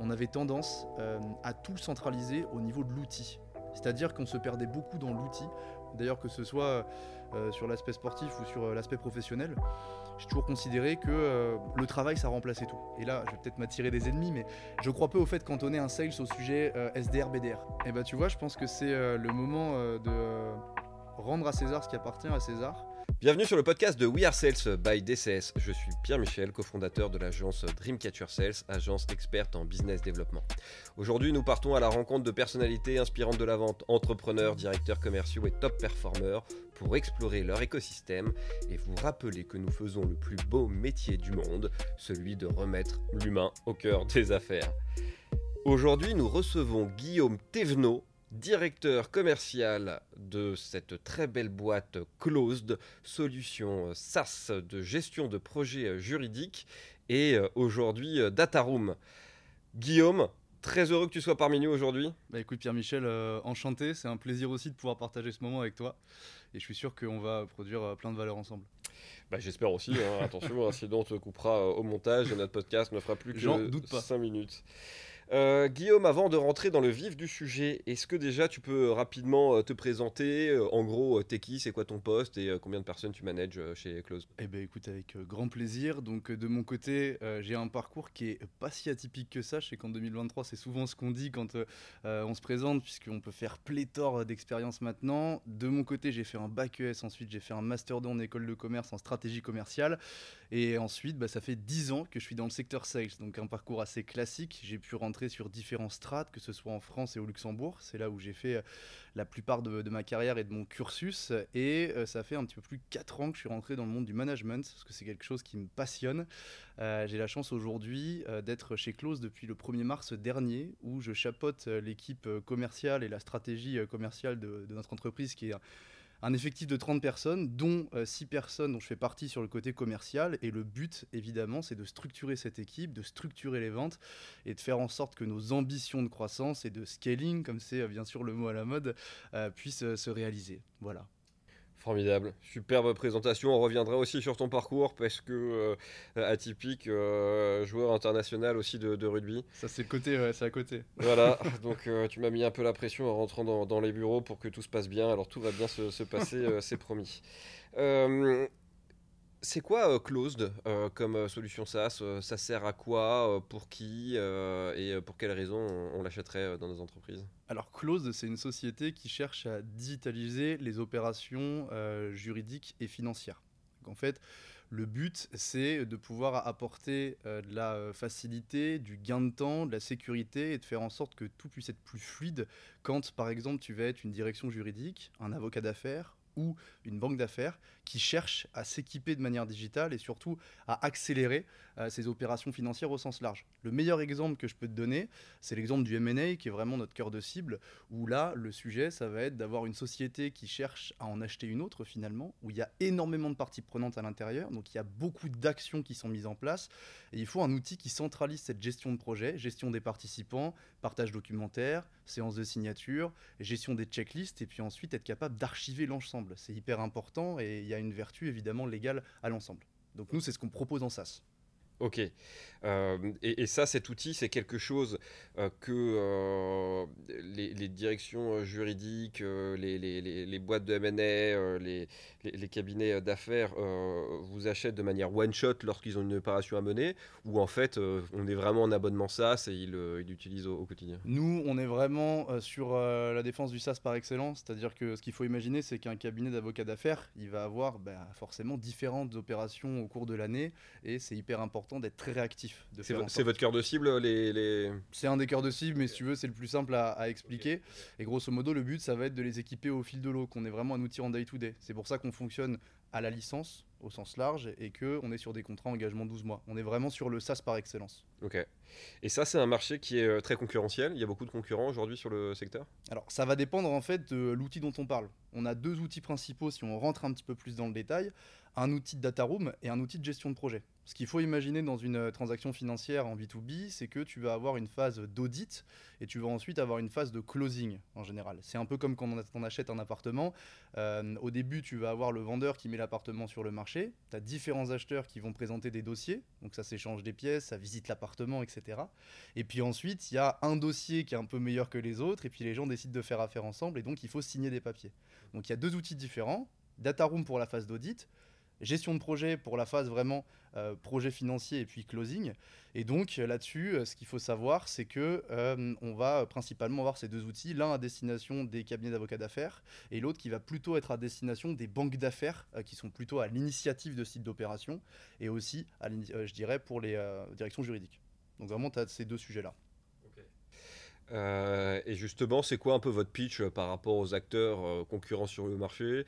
on avait tendance euh, à tout centraliser au niveau de l'outil. C'est-à-dire qu'on se perdait beaucoup dans l'outil. D'ailleurs, que ce soit euh, sur l'aspect sportif ou sur euh, l'aspect professionnel, j'ai toujours considéré que le travail, ça remplaçait tout. Et là, je vais peut-être m'attirer des ennemis, mais je crois peu au fait quand on est un sales au sujet euh, SDR, BDR. Et bah, tu vois, je pense que c'est le moment de rendre à César ce qui appartient à César. Bienvenue sur le podcast de We Are Sales by DCS. Je suis Pierre-Michel, cofondateur de l'agence Dreamcatcher Sales, agence experte en business développement. Aujourd'hui, nous partons à la rencontre de personnalités inspirantes de la vente, entrepreneurs, directeurs commerciaux et top performeurs pour explorer leur écosystème et vous rappeler que nous faisons le plus beau métier du monde, celui de remettre l'humain au cœur des affaires. Aujourd'hui, nous recevons Guillaume Thévenot, directeur commercial de cette très belle boîte Closed, solution SaaS de gestion de projets juridiques, et euh, aujourd'hui euh, Dataroom. Guillaume, très heureux que tu sois parmi nous aujourd'hui. Bah écoute Pierre-Michel, euh, enchanté, c'est un plaisir aussi de pouvoir partager ce moment avec toi. Et je suis sûr qu'on va produire euh, plein de valeurs ensemble. Bah, J'espère aussi, hein. attention, hein, sinon on te coupera euh, au montage et notre podcast ne fera plus que doute pas. 5 minutes. Euh, Guillaume, avant de rentrer dans le vif du sujet, est-ce que déjà tu peux rapidement euh, te présenter euh, En gros, euh, t'es qui, c'est quoi ton poste et euh, combien de personnes tu manages euh, chez Close? Eh ben écoute, avec euh, grand plaisir. Donc euh, de mon côté, euh, j'ai un parcours qui est pas si atypique que ça. Je sais qu'en 2023, c'est souvent ce qu'on dit quand euh, euh, on se présente, puisqu'on peut faire pléthore d'expériences maintenant. De mon côté, j'ai fait un bac ES, ensuite j'ai fait un master 2 en école de commerce en stratégie commerciale. Et ensuite, bah, ça fait 10 ans que je suis dans le secteur sales, donc un parcours assez classique. J'ai pu rentrer sur différents strates, que ce soit en France et au Luxembourg. C'est là où j'ai fait euh, la plupart de, ma carrière et de mon cursus. Et euh, ça fait un petit peu plus de 4 ans que je suis rentré dans le monde du management, parce que c'est quelque chose qui me passionne. Euh, j'ai la chance aujourd'hui d'être chez Close depuis le 1er mars dernier, où je chapeaute l'équipe commerciale et la stratégie commerciale de, de notre entreprise, qui est un, effectif de 30 personnes, dont 6 personnes dont je fais partie sur le côté commercial. Et le but, évidemment, c'est de structurer cette équipe, de structurer les ventes et de faire en sorte que nos ambitions de croissance et de scaling, comme c'est euh, bien sûr le mot à la mode, euh, puissent euh, se réaliser. Voilà. Formidable, superbe présentation. On reviendra aussi sur ton parcours parce que euh, atypique, euh, joueur international aussi de, de rugby. Ça, c'est côté, ouais, c'est à côté. Voilà, donc euh, tu m'as mis un peu la pression en rentrant dans, dans les bureaux pour que tout se passe bien. Alors tout va bien se, se passer, c'est promis. C'est quoi euh, Closed euh, comme euh, solution SaaS Ça sert à quoi Pour qui Et pour quelles raisons on, l'achèterait dans nos entreprises? Alors, Close, c'est une société qui cherche à digitaliser les opérations juridiques et financières. En fait, le but, c'est de pouvoir apporter de la facilité, du gain de temps, de la sécurité et de faire en sorte que tout puisse être plus fluide quand, par exemple, tu vas être une direction juridique, un avocat d'affaires ou une banque d'affaires qui cherche à s'équiper de manière digitale et surtout à accélérer euh, ses opérations financières au sens large. Le meilleur exemple que je peux te donner, c'est l'exemple du M&A qui est vraiment notre cœur de cible, où là, le sujet, ça va être d'avoir une société qui cherche à en acheter une autre finalement, où il y a énormément de parties prenantes à l'intérieur, donc il y a beaucoup d'actions qui sont mises en place, et il faut un outil qui centralise cette gestion de projet, gestion des participants, partage documentaire, séance de signature, gestion des checklists, et puis ensuite être capable d'archiver l'ensemble. C'est hyper important, et il y a une vertu évidemment légale à l'ensemble. Donc nous, c'est ce qu'on propose en SaaS. Ok. Euh, et, ça, cet outil, c'est quelque chose euh, que euh, les, directions juridiques, les, boîtes de M&A, les, cabinets d'affaires vous achètent de manière one-shot lorsqu'ils ont une opération à mener, ou en fait, on est vraiment en abonnement SaaS et ils l'utilisent au, quotidien? Nous, on est vraiment sur la défense du SaaS par excellence, c'est-à-dire que ce qu'il faut imaginer, c'est qu'un cabinet d'avocats d'affaires, il va avoir bah, forcément différentes opérations au cours de l'année, et c'est hyper important d'être très réactif. C'est sorte- votre cœur de cible, les... les... C'est un des cœurs de cible, mais si tu veux, c'est le plus simple à, à expliquer. Et grosso modo, le but, ça va être de les équiper au fil de l'eau, qu'on ait vraiment un outil en day-to-day. C'est pour ça qu'on fonctionne à la licence, au sens large, et qu'on est sur des contrats engagement 12 mois. On est vraiment sur le SaaS par excellence. Ok. Et ça, c'est un marché qui est euh, très concurrentiel. Il y a beaucoup de concurrents aujourd'hui sur le secteur? Alors, ça va dépendre en fait de l'outil dont on parle. On a deux outils principaux si on rentre un petit peu plus dans le détail un outil de data room et un outil de gestion de projet. Ce qu'il faut imaginer dans une euh, transaction financière en B2B, c'est que tu vas avoir une phase d'audit et tu vas ensuite avoir une phase de closing en général. C'est un peu comme quand on achète un appartement. Euh, au début, tu vas avoir le vendeur qui met l'appartement sur le marché. Tu as différents acheteurs qui vont présenter des dossiers. Donc ça s'échange des pièces, ça visite l'appartement, etc. Et puis ensuite, il y a un dossier qui est un peu meilleur que les autres et puis les gens décident de faire affaire ensemble et donc il faut signer des papiers. Donc il y a deux outils différents. Data Room pour la phase d'audit, gestion de projet pour la phase vraiment euh, projet financier et puis closing. Et donc là-dessus, euh, ce qu'il faut savoir, c'est que euh, on va principalement avoir ces deux outils, l'un à destination des cabinets d'avocats d'affaires et l'autre qui va plutôt être à destination des banques d'affaires qui sont plutôt à l'initiative de sites d'opération et aussi, à je dirais, pour les directions juridiques. Donc vraiment, tu as ces deux sujets-là. Euh, et justement, c'est quoi un peu votre pitch euh, par rapport aux acteurs euh, concurrents sur le marché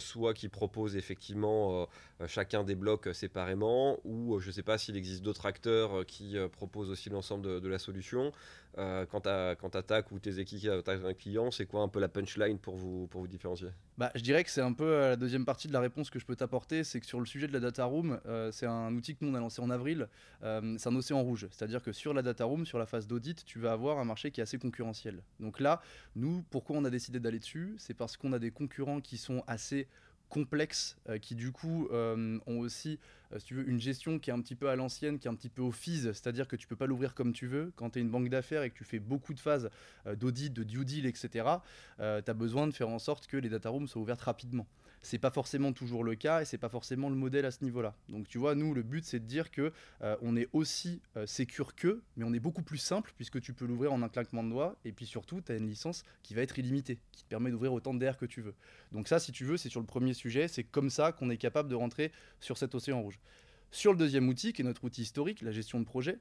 Soit qui proposent effectivement chacun des blocs séparément, ou je ne sais pas s'il existe d'autres acteurs qui proposent aussi l'ensemble de, la solution. Quand tu attaques ou tes équipes attaquent un client, c'est quoi un peu la punchline pour vous, différencier? Bah, Je dirais que c'est un peu la deuxième partie de la réponse que je peux t'apporter, c'est que sur le sujet de la data room, c'est un outil que nous on a lancé en avril, c'est un océan rouge. C'est-à-dire que sur la data room, sur la phase d'audit, tu vas avoir un marché qui est assez concurrentiel. Donc là, nous, pourquoi on a décidé d'aller dessus? C'est parce qu'on a des concurrents qui sont assez complexes, euh, qui du coup euh, ont aussi, euh, si tu veux, une gestion qui est un petit peu à l'ancienne, qui est un petit peu au FIS, c'est-à-dire que tu peux pas l'ouvrir comme tu veux. Quand tu es une banque d'affaires et que tu fais beaucoup de phases d'audit, de due deal, etc., tu as besoin de faire en sorte que les data rooms soient ouvertes rapidement c'est pas forcément toujours le cas et c'est pas forcément le modèle à ce niveau-là. Donc tu vois, nous le but c'est de dire que euh, on est aussi euh, sécure que, mais on est beaucoup plus simple puisque tu peux l'ouvrir en un claquement de doigts et puis surtout tu as une licence qui va être illimitée, qui te permet d'ouvrir autant d'air que tu veux. Donc ça, si tu veux, c'est sur le premier sujet, c'est comme ça qu'on est capable de rentrer sur cet océan rouge. Sur le deuxième outil, qui est notre outil historique, la gestion de projet,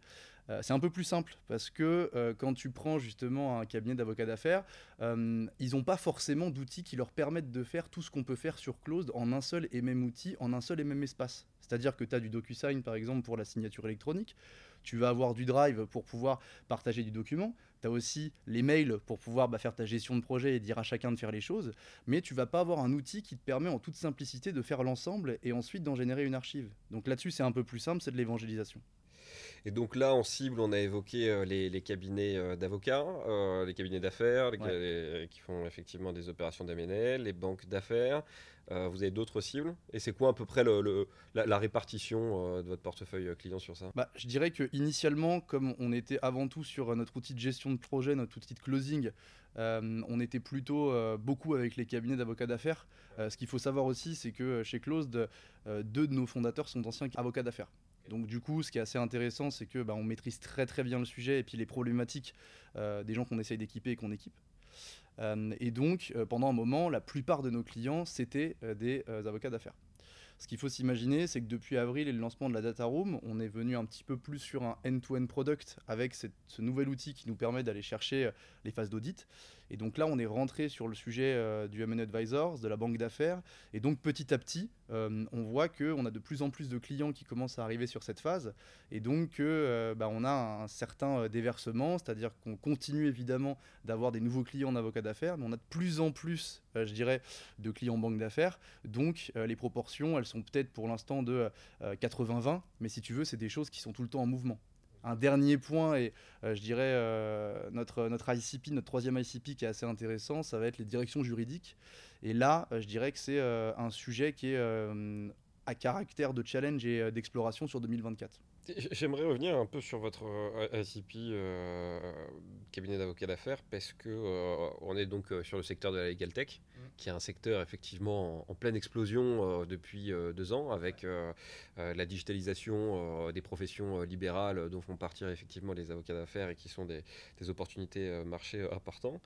euh, c'est un peu plus simple parce que euh, quand tu prends justement un cabinet d'avocats d'affaires, euh, ils n'ont pas forcément d'outils qui leur permettent de faire tout ce qu'on peut faire sur Closed en un seul et même outil, en un seul et même espace. C'est-à-dire que tu as du DocuSign par exemple pour la signature électronique, tu vas avoir du Drive pour pouvoir partager du document, tu as aussi les mails pour pouvoir bah, faire ta gestion de projet et dire à chacun de faire les choses, mais tu vas pas avoir un outil qui te permet en toute simplicité de faire l'ensemble et ensuite d'en générer une archive. Donc là-dessus c'est un peu plus simple, c'est de l'évangélisation. Et donc là, en cible, on a évoqué euh, les, cabinets euh, d'avocats, euh, les cabinets d'affaires, qui font effectivement des opérations d'MNL, les banques d'affaires. vous avez d'autres cibles? Et c'est quoi à peu près le, la, répartition de votre portefeuille client sur ça? Bah, Je dirais que initialement, comme on était avant tout sur notre outil de gestion de projet, notre outil de closing, on était plutôt beaucoup avec les cabinets d'avocats d'affaires. ce qu'il faut savoir aussi, c'est que chez Closed, deux de nos fondateurs sont anciens avocats d'affaires. Donc du coup, ce qui est assez intéressant, c'est que bah, on maîtrise très très bien le sujet et puis les problématiques euh, des gens qu'on essaye d'équiper et qu'on équipe. Euh, et donc, euh, pendant un moment, la plupart de nos clients, c'était des avocats d'affaires. Ce qu'il faut s'imaginer, c'est que depuis avril et le lancement de la Data Room, on est venu un petit peu plus sur un end-to-end product avec ce nouvel outil qui nous permet d'aller chercher les phases d'audit. Et donc là, on est rentré sur le sujet euh, du M&A Advisors, de la banque d'affaires. Et donc petit à petit, euh, on voit qu'on a de plus en plus de clients qui commencent à arriver sur cette phase. Et donc, euh, bah, on a un certain déversement, c'est-à-dire qu'on continue évidemment d'avoir des nouveaux clients en avocat d'affaires, mais on a de plus en plus, je dirais, de clients banque d'affaires. Donc les proportions, elles sont peut-être pour l'instant de 80-20, mais si tu veux, c'est des choses qui sont tout le temps en mouvement un dernier point, et euh, je dirais euh, notre, notre ICP, notre troisième ICP qui est assez intéressant, ça va être les directions juridiques. Et là, euh, je dirais que c'est un sujet qui est à caractère de challenge et d'exploration sur 2024. J'aimerais revenir un peu sur votre ICP cabinet d'avocats d'affaires parce que on est donc sur le secteur de la legal tech qui est un secteur effectivement en, pleine explosion euh, depuis euh, deux ans, avec euh, la digitalisation des professions libérales dont font partir effectivement les avocats d'affaires et qui sont des, opportunités marché importantes.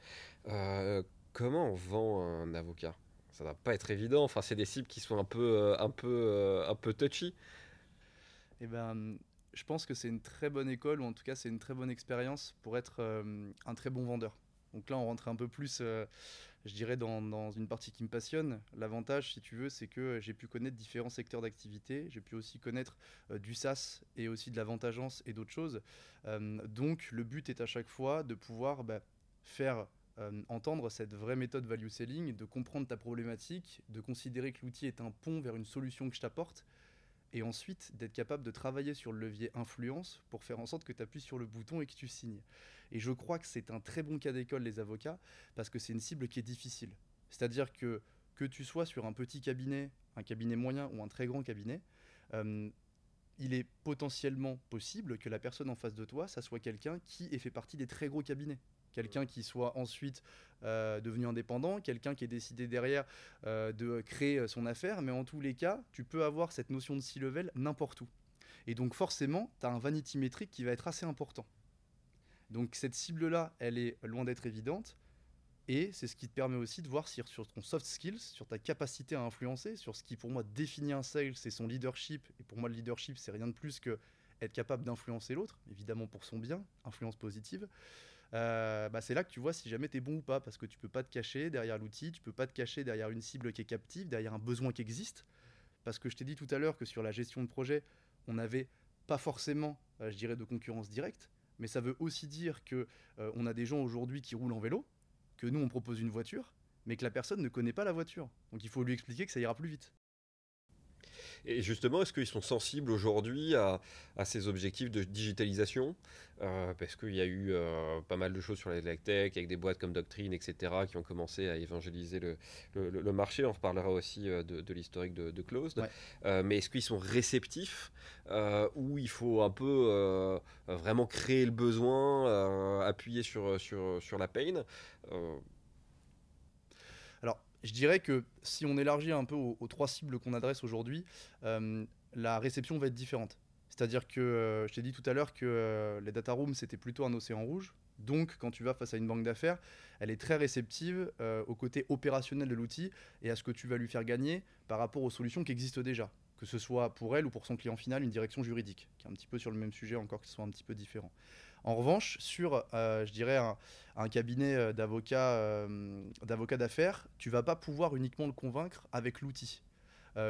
comment on vend un avocat? Ça ne va pas être évident. Enfin, c'est des cibles qui sont un peu, un peu, un peu touchy. Eh ben, je pense que c'est une très bonne école, ou en tout cas c'est une très bonne expérience pour être un très bon vendeur. Donc là, on rentre un peu plus je dirais, dans, une partie qui me passionne. L'avantage, si tu veux, c'est que j'ai pu connaître différents secteurs d'activité. J'ai pu aussi connaître euh, du SaaS et aussi de l'avantageance et d'autres choses. Euh, donc, le but est à chaque fois de pouvoir bah, faire euh, entendre cette vraie méthode value selling, de comprendre ta problématique, de considérer que l'outil est un pont vers une solution que je t'apporte et ensuite d'être capable de travailler sur le levier influence pour faire en sorte que tu appuies sur le bouton et que tu signes. Et je crois que c'est un très bon cas d'école, les avocats, parce que c'est une cible qui est difficile. C'est-à-dire que que tu sois sur un petit cabinet, un cabinet moyen ou un très grand cabinet, euh, il est potentiellement possible que la personne en face de toi, ça soit quelqu'un qui ait fait partie des très gros cabinets. Quelqu'un qui soit ensuite euh, devenu indépendant, quelqu'un qui ait décidé derrière euh, de créer son affaire, mais en tous les cas, tu peux avoir cette notion de C-level n'importe où. Et donc forcément, tu as un vanity métrique qui va être assez important. Donc cette cible-là, elle est loin d'être évidente, et c'est ce qui te permet aussi de voir si sur ton soft skills, sur ta capacité à influencer, sur ce qui pour moi définit un sales, c'est son leadership. Et pour moi, le leadership, c'est rien de plus que être capable d'influencer l'autre, évidemment pour son bien, influence positive. Euh, bah c'est là que tu vois si jamais tu es bon ou pas, parce que tu peux pas te cacher derrière l'outil, tu peux pas te cacher derrière une cible qui est captive, derrière un besoin qui existe. Parce que je t'ai dit tout à l'heure que sur la gestion de projet, on n'avait pas forcément, euh, je dirais, de concurrence directe, mais ça veut aussi dire que euh, on a des gens aujourd'hui qui roulent en vélo, que nous on propose une voiture, mais que la personne ne connaît pas la voiture. Donc il faut lui expliquer que ça ira plus vite. Et justement, est-ce qu'ils sont sensibles aujourd'hui à, ces objectifs de digitalisation? Euh, Parce qu'il y a eu euh, pas mal de choses sur la tech, avec des boîtes comme Doctrine, etc., qui ont commencé à évangéliser le, marché. On reparlera aussi euh, de, l'historique de, Closed. mais est-ce qu'ils sont réceptifs ou il faut un peu vraiment créer le besoin, appuyer sur, sur, sur la pain? Je dirais que si on élargit un peu aux, trois cibles qu'on adresse aujourd'hui, euh, la réception va être différente. C'est-à-dire que euh, je t'ai dit tout à l'heure que euh, les data rooms, c'était plutôt un océan rouge. Donc, quand tu vas face à une banque d'affaires, elle est très réceptive au côté opérationnel de l'outil et à ce que tu vas lui faire gagner par rapport aux solutions qui existent déjà. Que ce soit pour elle ou pour son client final, une direction juridique, qui est un petit peu sur le même sujet, encore que ce soit un petit peu différent. En revanche, sur, euh, je dirais, un, cabinet euh, euh, d'avocats d'affaires, tu vas pas pouvoir uniquement le convaincre avec l'outil.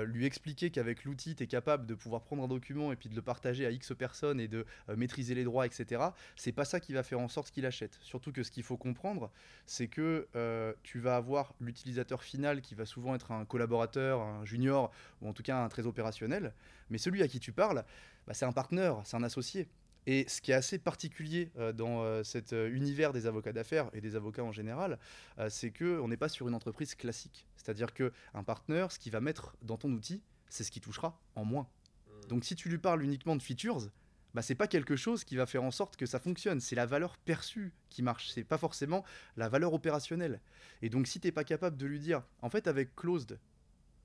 lui expliquer qu'avec l'outil, tu es capable de pouvoir prendre un document et puis de le partager à X personnes et de maîtriser les droits, etc., c'est pas ça qui va faire en sorte qu'il achète. Surtout que ce qu'il faut comprendre, c'est que tu vas avoir l'utilisateur final qui va souvent être un collaborateur, un junior, ou en tout cas un très opérationnel, mais celui à qui tu parles, bah, c'est un partenaire, c'est un associé. Et ce qui est assez particulier euh, dans euh, cet euh, univers des avocats d'affaires et des avocats en général, c'est qu'on n'est pas sur une entreprise classique. C'est-à-dire qu'un partenaire, ce qu'il va mettre dans ton outil, c'est ce qui touchera en moins. Mmh. Donc si tu lui parles uniquement de features, bah, c'est pas quelque chose qui va faire en sorte que ça fonctionne. C'est la valeur perçue qui marche. C'est pas forcément la valeur opérationnelle. Et donc si tu n'es pas capable de lui dire, en fait avec Closed,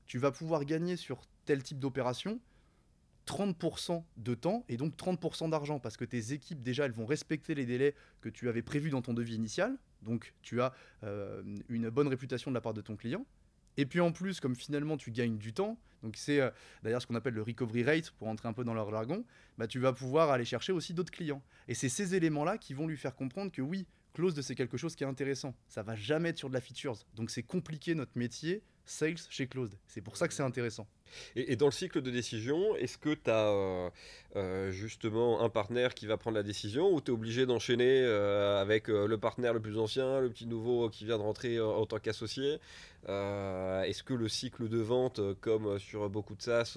tu vas pouvoir gagner sur tel type d'opération, 30% de temps et donc 30% d'argent parce que tes équipes déjà elles vont respecter les délais que tu avais prévus dans ton devis initial. Donc tu as euh, une bonne réputation de la part de ton client. Et puis en plus comme finalement tu gagnes du temps donc c'est euh, d'ailleurs ce qu'on appelle le recovery rate pour entrer un peu dans leur jargon bah, tu vas pouvoir aller chercher aussi d'autres clients. Et c'est ces éléments là qui vont lui faire comprendre que oui closed c'est quelque chose qui est intéressant. Ça va jamais être sur de la features donc c'est compliqué notre métier sales chez Closed. C'est pour ça que c'est intéressant. Et, dans le cycle de décision, est-ce que tu as euh, euh, justement un partenaire qui va prendre la décision ou tu es obligé d'enchaîner euh, avec le partenaire le plus ancien, le petit nouveau qui vient de rentrer en tant qu'associé? Est-ce que le cycle de vente, comme sur beaucoup de SaaS,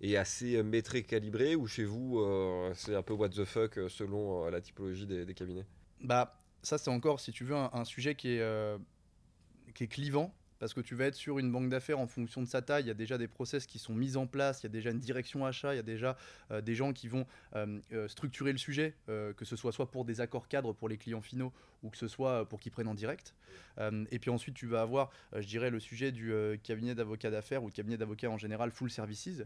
est assez métré, calibré ou chez vous, c'est un peu what the fuck selon la typologie des, cabinets? Bah, ça, c'est encore, si tu veux, un, un sujet qui est, qui est clivant parce que tu vas être sur une banque d'affaires en fonction de sa taille. Il y a déjà des process qui sont mis en place, il y a déjà une direction achat, il y a déjà euh, des gens qui vont euh, euh, structurer le sujet, que ce soit soit pour des accords cadres pour les clients finaux ou que ce soit pour qu'ils prennent en direct. et puis ensuite, tu vas avoir, je dirais, le sujet du cabinet d'avocats d'affaires ou cabinet d'avocats en général full services,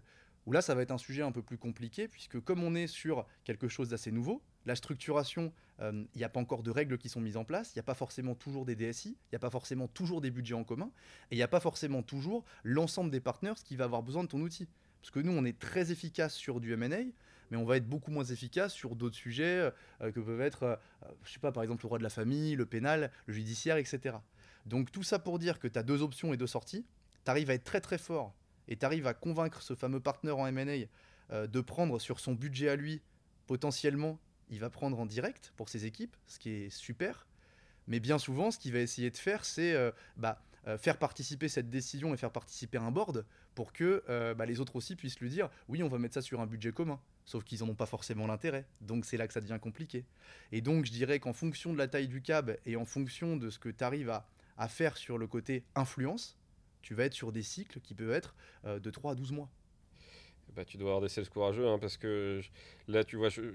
où là, ça va être un sujet un peu plus compliqué, puisque comme on est sur quelque chose d'assez nouveau, la structuration, il euh, n'y a pas encore de règles qui sont mises en place, il n'y a pas forcément toujours des DSI, il n'y a pas forcément toujours des budgets en commun, et il n'y a pas forcément toujours l'ensemble des partenaires qui va avoir besoin de ton outil. Parce que nous, on est très efficace sur du M&A, mais on va être beaucoup moins efficace sur d'autres sujets euh, que peuvent être, je euh, je sais pas, par exemple le droit de la famille, le pénal, le judiciaire, etc. Donc tout ça pour dire que tu as deux options et deux sorties, tu arrives à être très très fort et tu arrives à convaincre ce fameux partenaire en M&A de prendre sur son budget à lui potentiellement il va prendre en direct pour ses équipes, ce qui est super. Mais bien souvent, ce qu'il va essayer de faire, c'est euh, bah, euh, faire participer cette décision et faire participer un board pour que euh, bah, les autres aussi puissent lui dire oui, on va mettre ça sur un budget commun. Sauf qu'ils n'en ont pas forcément l'intérêt. Donc c'est là que ça devient compliqué. Et donc je dirais qu'en fonction de la taille du cab et en fonction de ce que tu arrives à, faire sur le côté influence, tu vas être sur des cycles qui peuvent être euh, de 3 à 12 mois. Bah, tu dois avoir des sales courageux hein, parce que là, tu vois, je,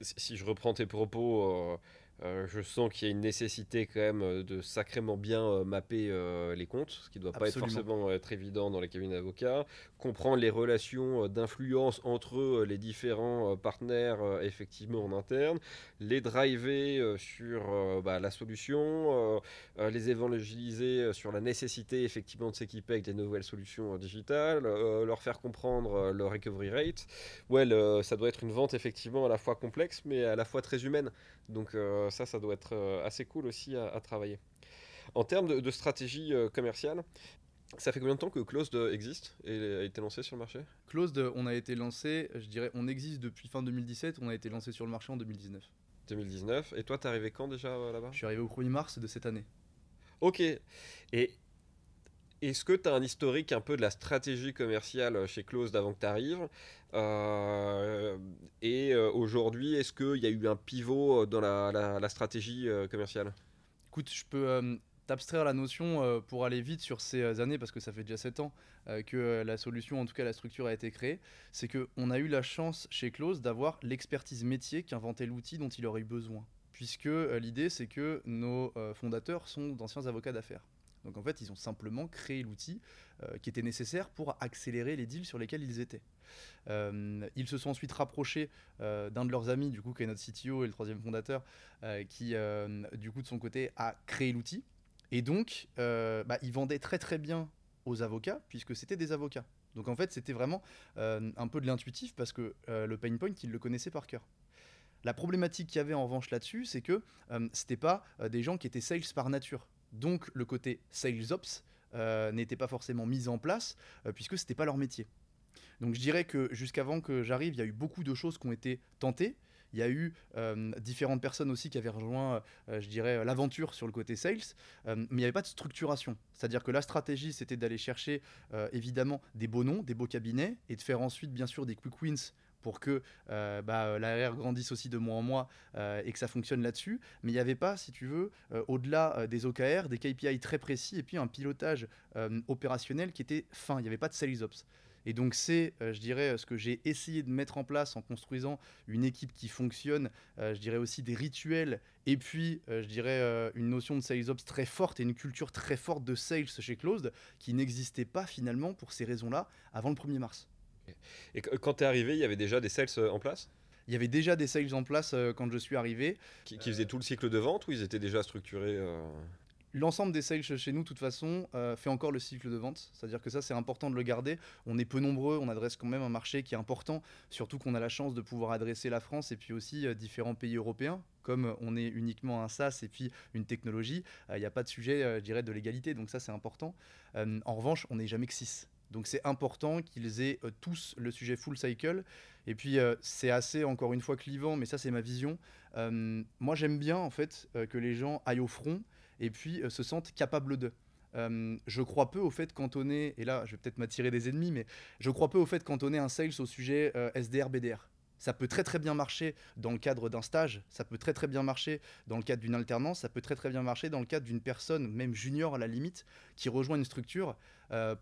si je reprends tes propos, euh, je sens qu'il y a une nécessité quand même euh, de sacrément bien euh, mapper les comptes, ce qui ne doit pas être forcément être évident dans les cabinets d'avocats. Comprendre les relations d'influence entre les différents partenaires effectivement en interne, les driver sur bah, la solution, les évangéliser sur la nécessité effectivement de s'équiper avec des nouvelles solutions digitales, leur faire comprendre le recovery rate. Ouais, ça doit être une vente effectivement à la fois complexe mais à la fois très humaine. Donc ça, ça doit être euh, assez cool aussi à, travailler. En termes de, stratégie euh, commerciale, ça fait combien de temps que Closed existe et a été lancé sur le marché? Closed, on a été lancé, je dirais, on existe depuis fin 2017, on a été lancé sur le marché en 2019. 2019. Et toi, t'es arrivé quand déjà euh, là-bas? Je suis arrivé au 1er mars de cette année. Ok. Et est-ce que tu as un historique un peu de la stratégie commerciale chez Closed avant que tu arrives euh, et euh, aujourd'hui, est-ce qu'il y a eu un pivot dans la, stratégie commerciale? Écoute, je peux t'abstraire la notion pour aller vite sur ces années, parce que ça fait déjà 7 ans que la solution, en tout cas la structure, a été créée. C'est qu'on a eu la chance chez Close d'avoir l'expertise métier qui inventait l'outil dont il aurait eu besoin. Puisque l'idée, c'est que nos fondateurs sont d'anciens avocats d'affaires. Donc en fait, ils ont simplement créé l'outil qui était nécessaire pour accélérer les deals sur lesquels ils étaient. Euh, ils se sont ensuite rapprochés euh, d'un de leurs amis, du coup, qui est notre CTO et le troisième fondateur, euh, qui, du coup, de son côté, a créé l'outil. Et donc, bah, ils vendaient très très bien aux avocats, puisque c'était des avocats. Donc en fait, c'était vraiment un peu de l'intuitif, parce que le pain point, ils le connaissaient par cœur. La problématique qu'il y avait en revanche là-dessus, c'est que c'était pas des gens qui étaient sales par nature. Donc le côté sales ops n'était pas forcément mis en place, puisque c'était pas leur métier. Donc je dirais que jusqu'avant que j'arrive, il y a eu beaucoup de choses qui ont été tentées. Il y a eu euh, différentes personnes aussi qui avaient rejoint, euh, je dirais, l'aventure sur le côté sales, euh, mais il n'y avait pas de structuration. C'est-à-dire que la stratégie, c'était d'aller chercher évidemment des beaux noms, des beaux cabinets, et de faire ensuite, bien sûr, des quick wins pour que bah, l'ARR grandisse aussi de mois en mois et que ça fonctionne là-dessus. Mais il n'y avait pas, si tu veux, au-delà des OKR, des KPI très précis et puis un pilotage opérationnel qui était fin. Il n'y avait pas de sales ops. Et donc c'est, euh, je dirais, ce que j'ai essayé de mettre en place en construisant une équipe qui fonctionne, euh, je dirais aussi des rituels, et puis euh, je dirais une notion de sales ops très forte et une culture très forte de sales chez Closed, qui n'existait pas finalement pour ces raisons-là avant le 1er mars. Et quand tu es arrivé, il y avait déjà des sales en place? Il y avait déjà des sales en place quand je suis arrivé. Qui, qui, faisaient tout le cycle de vente ou ils étaient déjà structurés L'ensemble des sales chez nous, de toute façon, euh, fait encore le cycle de vente. C'est-à-dire que ça, c'est important de le garder. On est peu nombreux, on adresse quand même un marché qui est important, surtout qu'on a la chance de pouvoir adresser la France et puis aussi euh, différents pays européens. Comme on est uniquement un SaaS et puis une technologie, il euh, n'y a pas de sujet, je dirais, de l'égalité. Donc ça, c'est important. en revanche, on n'est jamais que 6. Donc c'est important qu'ils aient tous le sujet full cycle. Et puis c'est assez, encore une fois, clivant, mais ça, c'est ma vision. moi, j'aime bien, en fait, que les gens aillent au front et puis euh, se sentent capables de. Euh, je crois peu au fait ait, et là je vais peut-être m'attirer des ennemis, mais je crois peu au fait ait un sales au sujet euh, SDR-BDR. Ça peut très très bien marcher dans le cadre d'un stage, ça peut très très bien marcher dans le cadre d'une alternance, ça peut très très bien marcher dans le cadre d'une personne, même junior à la limite, qui rejoint une structure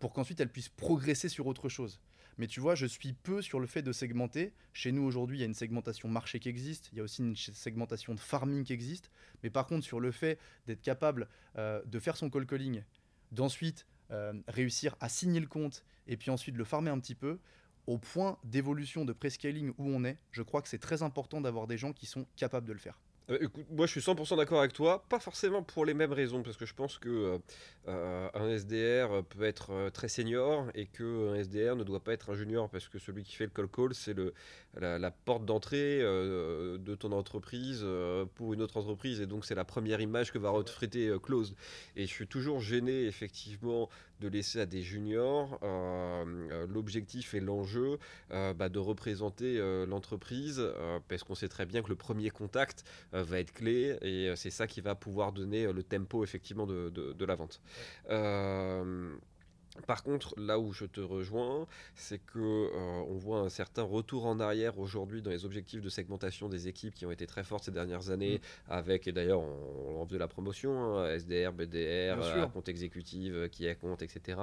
pour qu'ensuite elle puisse progresser sur autre chose. Mais tu vois, je suis peu sur le fait de segmenter. Chez nous, aujourd'hui, il y a une segmentation marché qui existe. Il y a aussi une segmentation de farming qui existe. Mais par contre, sur le fait d'être capable euh, de faire son call calling, d'ensuite euh, réussir à signer le compte et puis ensuite le farmer un petit peu, au point d'évolution de prescaling où on est, je crois que c'est très important d'avoir des gens qui sont capables de le faire. Euh, moi je suis 100% d'accord avec toi, pas forcément pour les mêmes raisons, parce que je pense que euh, euh, un SDR peut être très senior et qu'un SDR ne doit pas être un junior, parce que celui qui fait le call call, c'est la, la, porte d'entrée de ton entreprise pour une autre entreprise, et donc c'est la première image que va refléter Closed. Et je suis toujours gêné effectivement de laisser à des juniors l'objectif et l'enjeu bah, de représenter l'entreprise, parce qu'on sait très bien que le premier contact va être clé et c'est ça qui va pouvoir donner le tempo effectivement de, de la vente. Par contre, là où je te rejoins, c'est que euh, on voit un certain retour en arrière aujourd'hui dans les objectifs de segmentation des équipes qui ont été très fortes ces dernières années, mm. avec et d'ailleurs on, en faisait la promotion, hein, SDR, BDR, compte exécutif, euh, qui est compte, etc.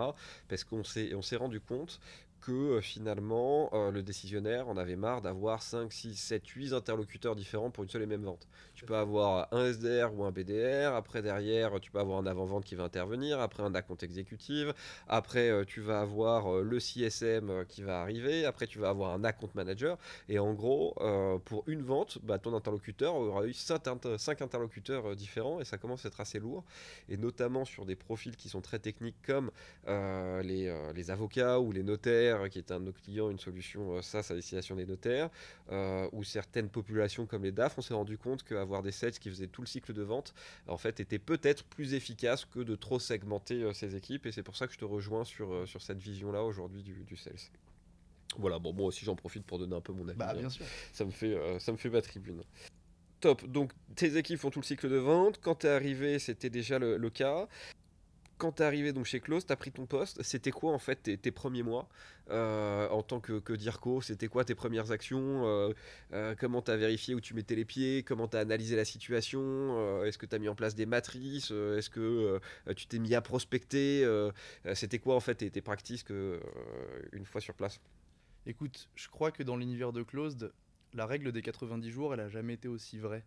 Parce qu'on s'est on s'est rendu compte que euh, finalement, euh, le décisionnaire en avait marre d'avoir 5, 6, 7, 8 interlocuteurs différents pour une seule et même vente. Tu peux avoir un SDR ou un BDR, après derrière, tu peux avoir un avant-vente qui va intervenir, après un account exécutif, après euh, tu vas avoir le CSM qui va arriver, après tu vas avoir un account manager, et en gros, pour une vente, bah, ton interlocuteur aura eu 5, interlocuteurs différents, et ça commence à être assez lourd, et notamment sur des profils qui sont très techniques comme les, les avocats ou les notaires, qui est un de nos clients, une solution SaaS à destination des notaires, euh, ou certaines populations comme les DAF, on s'est rendu compte qu'avoir des sales qui faisaient tout le cycle de vente, en fait, était peut-être plus efficace que de trop segmenter euh, ces équipes, et c'est pour ça que je te rejoins sur, euh, sur cette vision-là aujourd'hui du, du, sales. Voilà, bon, moi aussi j'en profite pour donner un peu mon avis. Bah, bien sûr. Ça me fait, ça me fait ma tribune. Top, donc tes équipes font tout le cycle de vente. Quand tu es arrivé, c'était déjà le, le cas quand tu es arrivé donc chez Close, tu as pris ton poste. C'était quoi en fait tes, premiers mois euh, en tant que, que DIRCO C'était quoi tes premières actions euh, euh, Comment tu as vérifié où tu mettais les pieds? Comment tu as analysé la situation? Est-ce que tu as mis en place des matrices? Est-ce que tu t'es mis à prospecter? C'était quoi en fait tes, tes practices une fois sur place? Écoute, je crois que dans l'univers de Closed, la règle des 90 jours, elle a jamais été aussi vraie.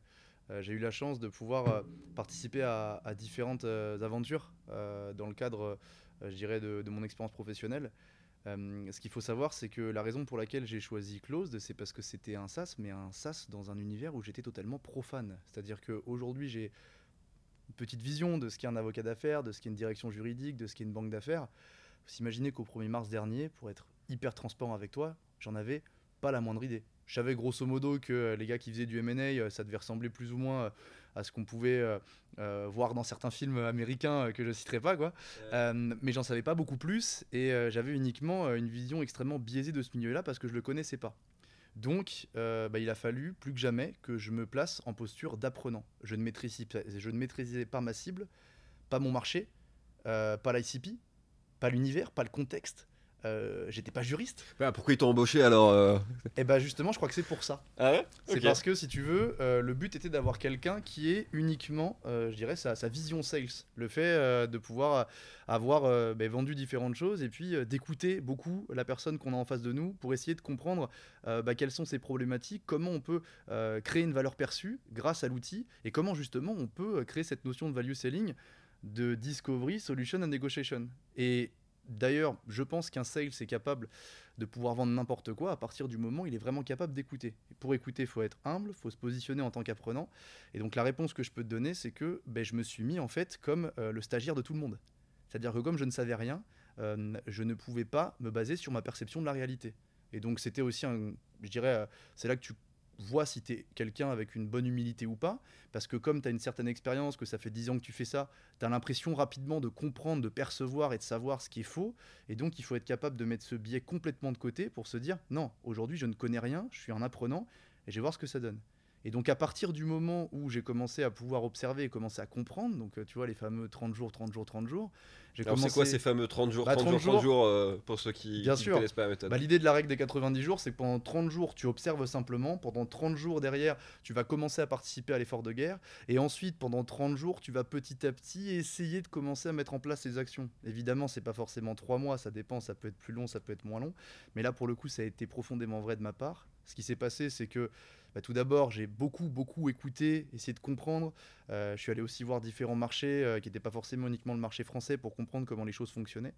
Euh, j'ai eu la chance de pouvoir euh, participer à, différentes euh, aventures dans le cadre, je dirais, de, mon expérience professionnelle. ce qu'il faut savoir, c'est que la raison pour laquelle j'ai choisi Closed, c'est parce que c'était un SaaS, mais un SaaS dans un univers où j'étais totalement profane. C'est-à-dire qu'aujourd'hui, j'ai une petite vision de ce qu'est un avocat d'affaires, de ce qu'est une direction juridique, de ce qu'est une banque d'affaires. Vous imaginez qu'au 1er mars dernier, pour être hyper transparent avec toi, j'en avais pas la moindre idée. Je savais grosso modo que euh, les gars qui faisaient du M&A, euh, ça devait ressembler plus ou moins euh, à ce qu'on pouvait voir dans certains films américains que je citerai pas quoi. mais j'en savais pas beaucoup plus et j'avais uniquement une vision extrêmement biaisée de ce milieu-là parce que je le connaissais pas. Donc, bah, il a fallu plus que jamais que je me place en posture d'apprenant. Je ne maîtrisais, je ne maîtrisais pas ma cible, pas mon marché, pas l'ICP, pas l'univers, pas le contexte. Euh, j'étais pas juriste. Bah, pourquoi ils t'ont embauché alors Et euh Eh bah justement, je crois que c'est pour ça. Ah ouais C'est parce que si tu veux, euh, le but était d'avoir quelqu'un qui est uniquement, je dirais, sa, sa, vision sales. Le fait de pouvoir avoir bah, vendu différentes choses et puis d'écouter beaucoup la personne qu'on a en face de nous pour essayer de comprendre bah, quelles sont ses problématiques, comment on peut créer une valeur perçue grâce à l'outil et comment justement on peut créer cette notion de value selling de discovery, solution and negotiation. Et D'ailleurs, je pense qu'un sales est capable de pouvoir vendre n'importe quoi à partir du moment où il est vraiment capable d'écouter. Pour écouter, il faut être humble, il faut se positionner en tant qu'apprenant. Et donc la réponse que je peux te donner, c'est que ben, je me suis mis en fait comme euh, le stagiaire de tout le monde. C'est-à-dire que comme je ne savais rien, euh, je ne pouvais pas me baser sur ma perception de la réalité. Et donc c'était aussi un, je dirais, euh, c'est là que tu vois si tu es quelqu'un avec une bonne humilité ou pas. Parce que comme tu as une certaine expérience, que ça fait 10 ans que tu fais ça, tu as l'impression rapidement de comprendre, de percevoir et de savoir ce qui est faux. Et donc il faut être capable de mettre ce biais complètement de côté pour se dire, non, aujourd'hui je ne connais rien, je suis un apprenant et je vais voir ce que ça donne. Et donc à partir du moment où j'ai commencé à pouvoir observer et commencer à comprendre, donc euh, tu vois les fameux 30 jours, 30 jours, 30 jours, j'ai commencé... c'est quoi ces fameux 30 jours, 30, bah, jours, 30 jours, euh, pour ceux qui ne connaissent pas la méthode? Bah, L'idée de la règle des 90 jours, c'est que pendant 30 jours, tu observes simplement, pendant 30 jours derrière, tu vas commencer à participer à l'effort de guerre, et ensuite pendant 30 jours, tu vas petit à petit essayer de commencer à mettre en place ces actions. Évidemment, c'est pas forcément 3 mois, ça dépend, ça peut être plus long, ça peut être moins long, mais là pour le coup, ça a été profondément vrai de ma part. Ce qui s'est passé, c'est que bah, tout d'abord, j'ai beaucoup, beaucoup écouté, essayé de comprendre. Euh, je suis allé aussi voir différents marchés euh, qui n'étaient pas forcément uniquement le marché français pour comprendre comment les choses fonctionnaient.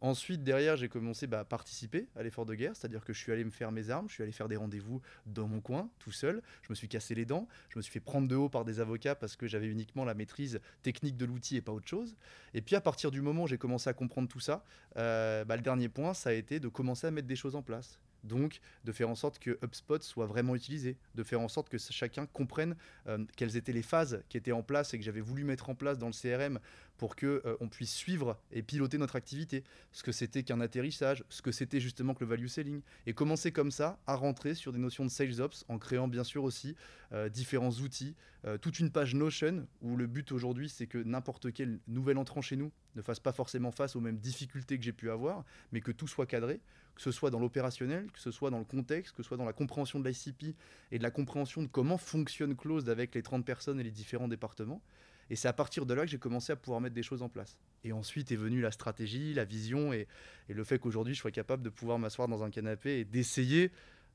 Ensuite, derrière, j'ai commencé bah, à participer à l'effort de guerre, c'est-à-dire que je suis allé me faire mes armes, je suis allé faire des rendez-vous dans mon coin, tout seul. Je me suis cassé les dents, je me suis fait prendre de haut par des avocats parce que j'avais uniquement la maîtrise technique de l'outil et pas autre chose. Et puis à partir du moment où j'ai commencé à comprendre tout ça, euh, bah, le dernier point, ça a été de commencer à mettre des choses en place. Donc, de faire en sorte que HubSpot soit vraiment utilisé, de faire en sorte que chacun comprenne euh, quelles étaient les phases qui étaient en place et que j'avais voulu mettre en place dans le CRM pour que euh, on puisse suivre et piloter notre activité, ce que c'était qu'un atterrissage, ce que c'était justement que le value selling, et commencer comme ça à rentrer sur des notions de sales ops en créant bien sûr aussi euh, différents outils, toute une page Notion où le but aujourd'hui c'est que n'importe quel nouvel entrant chez nous ne fasse pas forcément face aux mêmes difficultés que j'ai pu avoir, mais que tout soit cadré, que ce soit dans l'opérationnel, que ce soit dans le contexte, que ce soit dans la compréhension de l'ICP et de la compréhension de comment fonctionne Closed avec les 30 personnes et les différents départements. Et c'est à partir de là que j'ai commencé à pouvoir mettre des choses en place. Et ensuite est venue la stratégie, la vision et, le fait qu'aujourd'hui je sois capable de pouvoir m'asseoir dans un canapé et d'essayer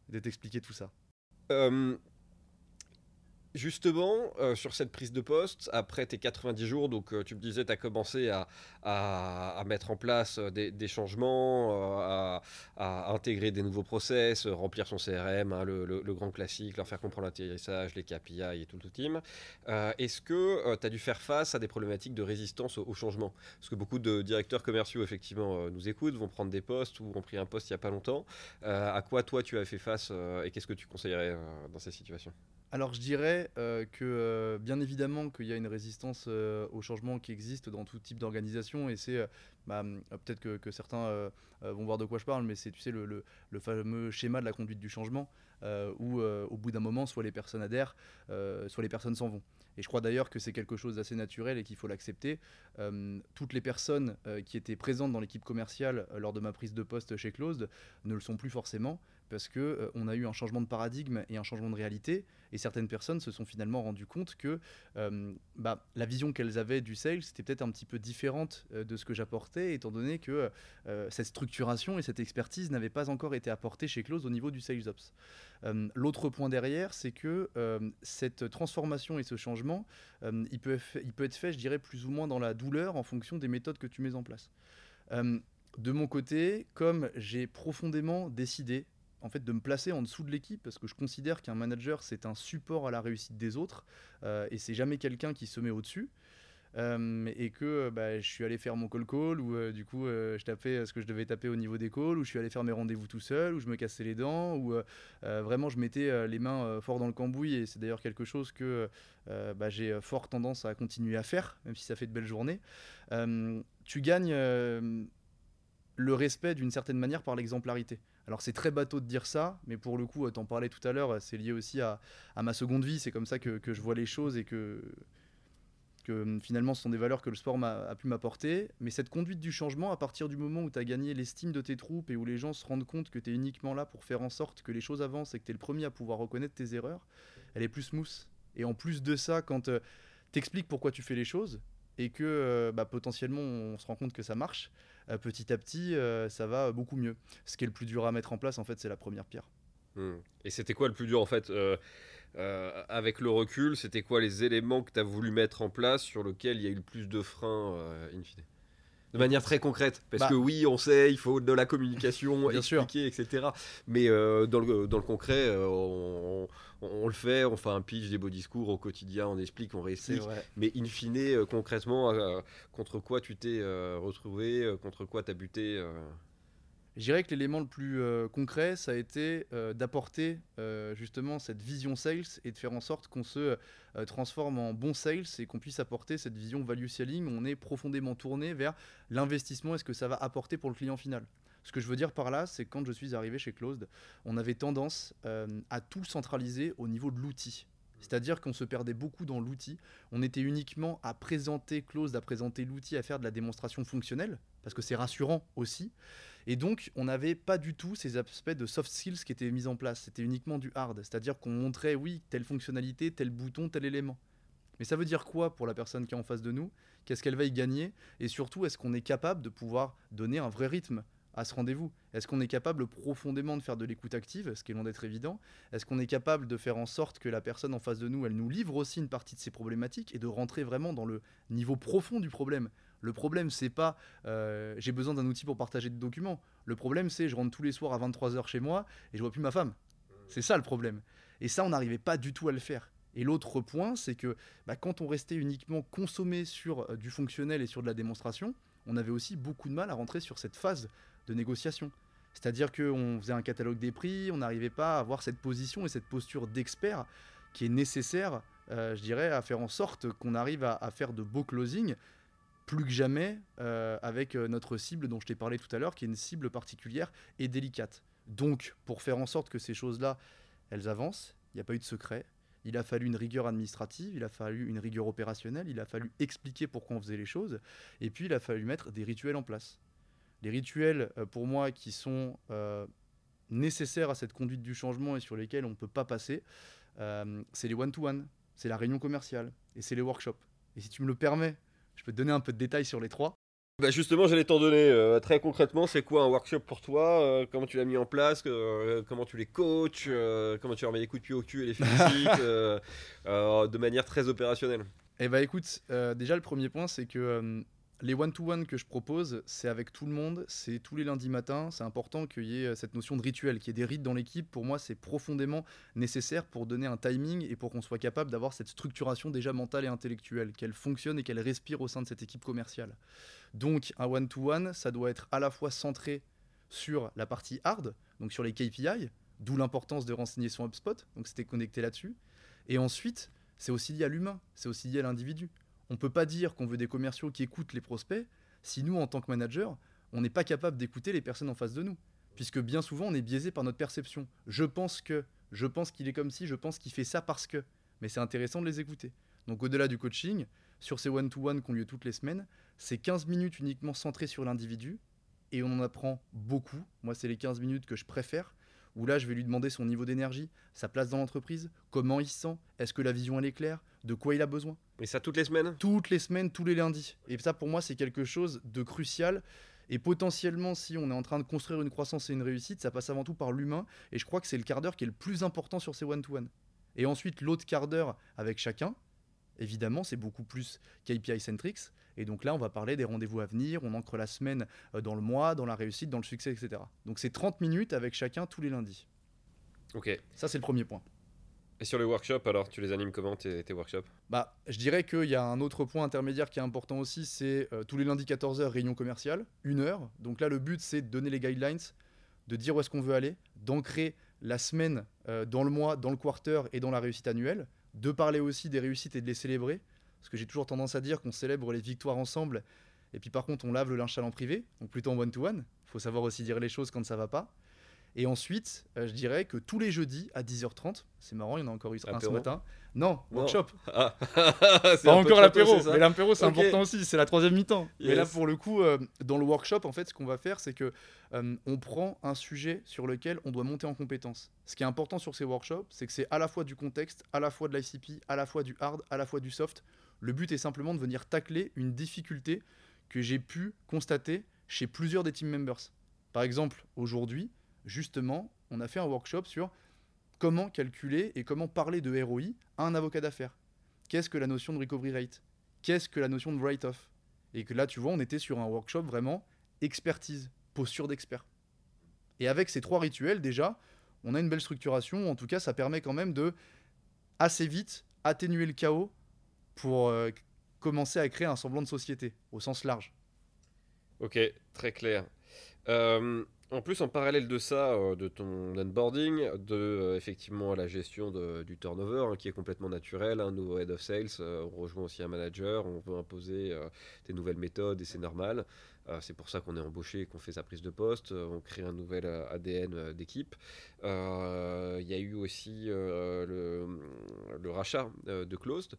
de t'expliquer tout ça. Euh, Justement, euh, sur cette prise de poste, après tes 90 jours, donc euh, tu me disais, tu as commencé à, mettre en place euh, des, changements, à, intégrer des nouveaux process, remplir son CRM, hein, le, grand classique, leur faire comprendre l'atterrissage, les KPI et tout le team. Est-ce que tu as dû faire face à des problématiques de résistance au, changement? Parce que beaucoup de directeurs commerciaux, effectivement, nous écoutent, vont prendre des postes ou ont pris un poste il n'y a pas longtemps. à quoi toi tu as fait face et qu'est-ce que tu conseillerais dans ces situations? Alors je dirais euh, que euh, bien évidemment qu'il y a une résistance euh, au changement qui existe dans tout type d'organisation et c'est bah, peut-être que, certains vont voir de quoi je parle mais c'est tu sais le, fameux schéma de la conduite du changement où au bout d'un moment soit les personnes adhèrent soit les personnes s'en vont. Et je crois d'ailleurs que c'est quelque chose d'assez naturel et qu'il faut l'accepter. toutes les personnes qui étaient présentes dans l'équipe commerciale lors de ma prise de poste chez Closed ne le sont plus forcément parce que euh, on a eu un changement de paradigme et un changement de réalité, et certaines personnes se sont finalement rendues compte que euh, bah, la vision qu'elles avaient du sales c'était peut-être un petit peu différente euh, de ce que j'apportais, étant donné que cette structuration et cette expertise n'avaient pas encore été apportées chez Close au niveau du sales ops. L'autre point derrière, c'est que cette transformation et ce changement, il, peut, il peut être fait, je dirais, plus ou moins dans la douleur en fonction des méthodes que tu mets en place. de mon côté, comme j'ai profondément décidé en fait de me placer en dessous de l'équipe parce que je considère qu'un manager c'est un support à la réussite des autres euh, et c'est jamais quelqu'un qui se met au-dessus. Euh, et que bah, je suis allé faire mon call call ou euh, du coup je tapais ce que je devais taper au niveau des calls ou je suis allé faire mes rendez-vous tout seul ou je me cassais les dents ou vraiment je mettais les mains fort dans le cambouis. Et c'est d'ailleurs quelque chose que bah, j'ai fort tendance à continuer à faire même si ça fait de belles journées. Tu gagnes le respect d'une certaine manière par l'exemplarité alors c'est très bateau de dire ça, mais pour le coup, t'en parlais tout à l'heure, c'est lié aussi à, ma seconde vie, c'est comme ça que, je vois les choses et que, que hum, finalement ce sont des valeurs que le sport a, pu m'apporter. Mais cette conduite du changement, à partir du moment où tu as gagné l'estime de tes troupes et où les gens se rendent compte que tu es uniquement là pour faire en sorte que les choses avancent et que tu es le premier à pouvoir reconnaître tes erreurs, elle est plus smooth. Et en plus de ça, quand euh, tu expliques pourquoi tu fais les choses et que euh, bah, potentiellement on se rend compte que ça marche, euh, petit à petit, euh, ça va beaucoup mieux. Ce qui est le plus dur à mettre en place, en fait, c'est la première pierre. Hmm. Et c'était quoi le plus dur, en fait euh, avec le recul, c'était quoi les éléments que tu as voulu mettre en place sur lesquels il y a eu le plus de freins, in fine? De manière très concrète. Parce bah. que oui, on sait, il faut de la communication, expliquer, etc. Mais euh, dans, le, dans, le, concret, euh, on, on, le fait, on fait un pitch, des beaux discours au quotidien, on explique, on réexplique. Mais in fine, euh, concrètement, contre quoi tu t'es retrouvé, contre quoi tu as buté je dirais que l'élément le plus euh, concret, ça a été euh, d'apporter euh, justement cette vision sales et de faire en sorte qu'on se transforme en bon sales et qu'on puisse apporter cette vision value selling. On est profondément tourné vers l'investissement et ce que ça va apporter pour le client final. Ce que je veux dire par là, c'est quand je suis arrivé chez Closed, on avait tendance à tout centraliser au niveau de l'outil. C'est-à-dire qu'on se perdait beaucoup dans l'outil. On était uniquement à présenter Closed, à présenter l'outil, à faire de la démonstration fonctionnelle, parce que c'est rassurant aussi. Et donc, on n'avait pas du tout ces aspects de soft skills qui étaient mis en place. C'était uniquement du hard. C'est-à-dire qu'on montrait, oui, telle fonctionnalité, tel bouton, tel élément. Mais ça veut dire quoi pour la personne qui est en face de nous? Qu'est-ce qu'elle va y gagner? Et surtout, est-ce qu'on est capable de pouvoir donner un vrai rythme à ce rendez-vous? Est-ce qu'on est capable profondément de faire de l'écoute active, ce qui est loin d'être évident? Est-ce qu'on est capable de faire en sorte que la personne en face de nous, elle nous livre aussi une partie de ses problématiques et de rentrer vraiment dans le niveau profond du problème? Le problème, c'est pas euh, j'ai besoin d'un outil pour partager des documents. Le problème, c'est je rentre tous les soirs à 23h chez moi et je vois plus ma femme. C'est ça le problème. Et ça, on n'arrivait pas du tout à le faire. Et l'autre point, c'est que bah, quand on restait uniquement consommé sur euh, du fonctionnel et sur de la démonstration, on avait aussi beaucoup de mal à rentrer sur cette phase de négociation. C'est-à-dire qu'on faisait un catalogue des prix, on n'arrivait pas à avoir cette position et cette posture d'expert qui est nécessaire, je dirais, à faire en sorte qu'on arrive à, faire de beaux closings plus que jamais avec notre cible dont je t'ai parlé tout à l'heure, qui est une cible particulière et délicate. Donc, pour faire en sorte que ces choses-là, elles avancent, il n'y a pas eu de secret, il a fallu une rigueur administrative, il a fallu une rigueur opérationnelle, il a fallu expliquer pourquoi on faisait les choses, et puis il a fallu mettre des rituels en place. Les rituels, euh, pour moi, qui sont euh, nécessaires à cette conduite du changement et sur lesquels on ne peut pas passer, euh, c'est les one-to-one, c'est la réunion commerciale, et c'est les workshops. Et si tu me le permets, je peux te donner un peu de détails sur les trois. Bah justement, j'allais t'en donner euh, très concrètement. C'est quoi un workshop pour toi euh, Comment tu l'as mis en place euh, Comment tu les coaches Comment tu leur mets des coups de pied au cul et les félicites de manière très opérationnelle Eh bah écoute, déjà le premier point, c'est que les one-to-one que je propose, c'est avec tout le monde, c'est tous les lundis matins. C'est important qu'il y ait euh, cette notion de rituel, qu'il y ait des rites dans l'équipe. Pour moi, c'est profondément nécessaire pour donner un timing et pour qu'on soit capable d'avoir cette structuration déjà mentale et intellectuelle, qu'elle fonctionne et qu'elle respire au sein de cette équipe commerciale. Donc, un one-to-one, ça doit être à la fois centré sur la partie hard, donc sur les KPI, d'où l'importance de renseigner son HubSpot, donc c'était connecté là-dessus. Et ensuite, c'est aussi lié à l'humain, c'est aussi lié à l'individu. On ne peut pas dire qu'on veut des commerciaux qui écoutent les prospects si nous, en tant que manager, on n'est pas capable d'écouter les personnes en face de nous. Puisque bien souvent, on est biaisé par notre perception. Je pense que, je pense qu'il est comme si, je pense qu'il fait ça parce que. Mais c'est intéressant de les écouter. Donc au-delà du coaching, sur ces one-to-one qui ont lieu toutes les semaines, c'est 15 minutes uniquement centrées sur l'individu et on en apprend beaucoup. Moi, c'est les 15 minutes que je préfère où là, je vais lui demander son niveau d'énergie, sa place dans l'entreprise, comment il se sent, est-ce que la vision elle est claire, de quoi il a besoin. Et ça toutes les semaines Toutes les semaines, tous les lundis. Et ça, pour moi, c'est quelque chose de crucial. Et potentiellement, si on est en train de construire une croissance et une réussite, ça passe avant tout par l'humain. Et je crois que c'est le quart d'heure qui est le plus important sur ces one-to-one. Et ensuite, l'autre quart d'heure avec chacun, évidemment, c'est beaucoup plus KPI centrics. Et donc là, on va parler des rendez-vous à venir, on ancre la semaine euh, dans le mois, dans la réussite, dans le succès, etc. Donc c'est 30 minutes avec chacun tous les lundis. Ok. Ça, c'est le premier point. Et sur les workshops, alors, tu les animes comment tes, workshops? Bah, je dirais qu'il y a un autre point intermédiaire qui est important aussi, c'est euh, tous les lundis 14h, réunion commerciale, une heure. Donc là, le but, c'est de donner les guidelines, de dire où est-ce qu'on veut aller, d'ancrer la semaine euh, dans le mois, dans le quarter et dans la réussite annuelle, de parler aussi des réussites et de les célébrer. Parce que j'ai toujours tendance à dire qu'on célèbre les victoires ensemble, et puis par contre on lave le linge en privé, donc plutôt en one-to-one. Il faut savoir aussi dire les choses quand ça va pas. Et ensuite, euh, je dirais que tous les jeudis à 10h30, c'est marrant, il y en a encore eu un ce matin. Non, workshop. Ah. Pas encore l'apéro, mais l'apéro c'est important aussi, c'est la troisième mi-temps. Mais là pour le coup, euh, dans le workshop, en fait, ce qu'on va faire, c'est que euh, on prend un sujet sur lequel on doit monter en compétence. Ce qui est important sur ces workshops, c'est que c'est à la fois du contexte, à la fois de l'ICP, à la fois du hard, à la fois du soft. Le but est simplement de venir tacler une difficulté que j'ai pu constater chez plusieurs des team members. Par exemple, aujourd'hui, justement, on a fait un workshop sur comment calculer et comment parler de ROI à un avocat d'affaires. Qu'est-ce que la notion de recovery rate? Qu'est-ce que la notion de write-off? Et que là, tu vois, on était sur un workshop vraiment expertise, posture d'expert. Et avec ces trois rituels, déjà, on a une belle structuration. En tout cas, ça permet quand même de assez vite atténuer le chaos pour euh, commencer à créer un semblant de société au sens large. Ok, très clair. Euh, en plus, en parallèle de ça, euh, de ton onboarding, de effectivement la gestion du turnover, hein, qui est complètement naturel, un nouveau head of sales, on rejoint aussi un manager, on veut imposer des nouvelles méthodes et c'est normal. Euh, c'est pour ça qu'on est embauché, qu'on fait sa prise de poste, euh, on crée un nouvel euh, ADN d'équipe. Il y a eu aussi le, rachat de Closed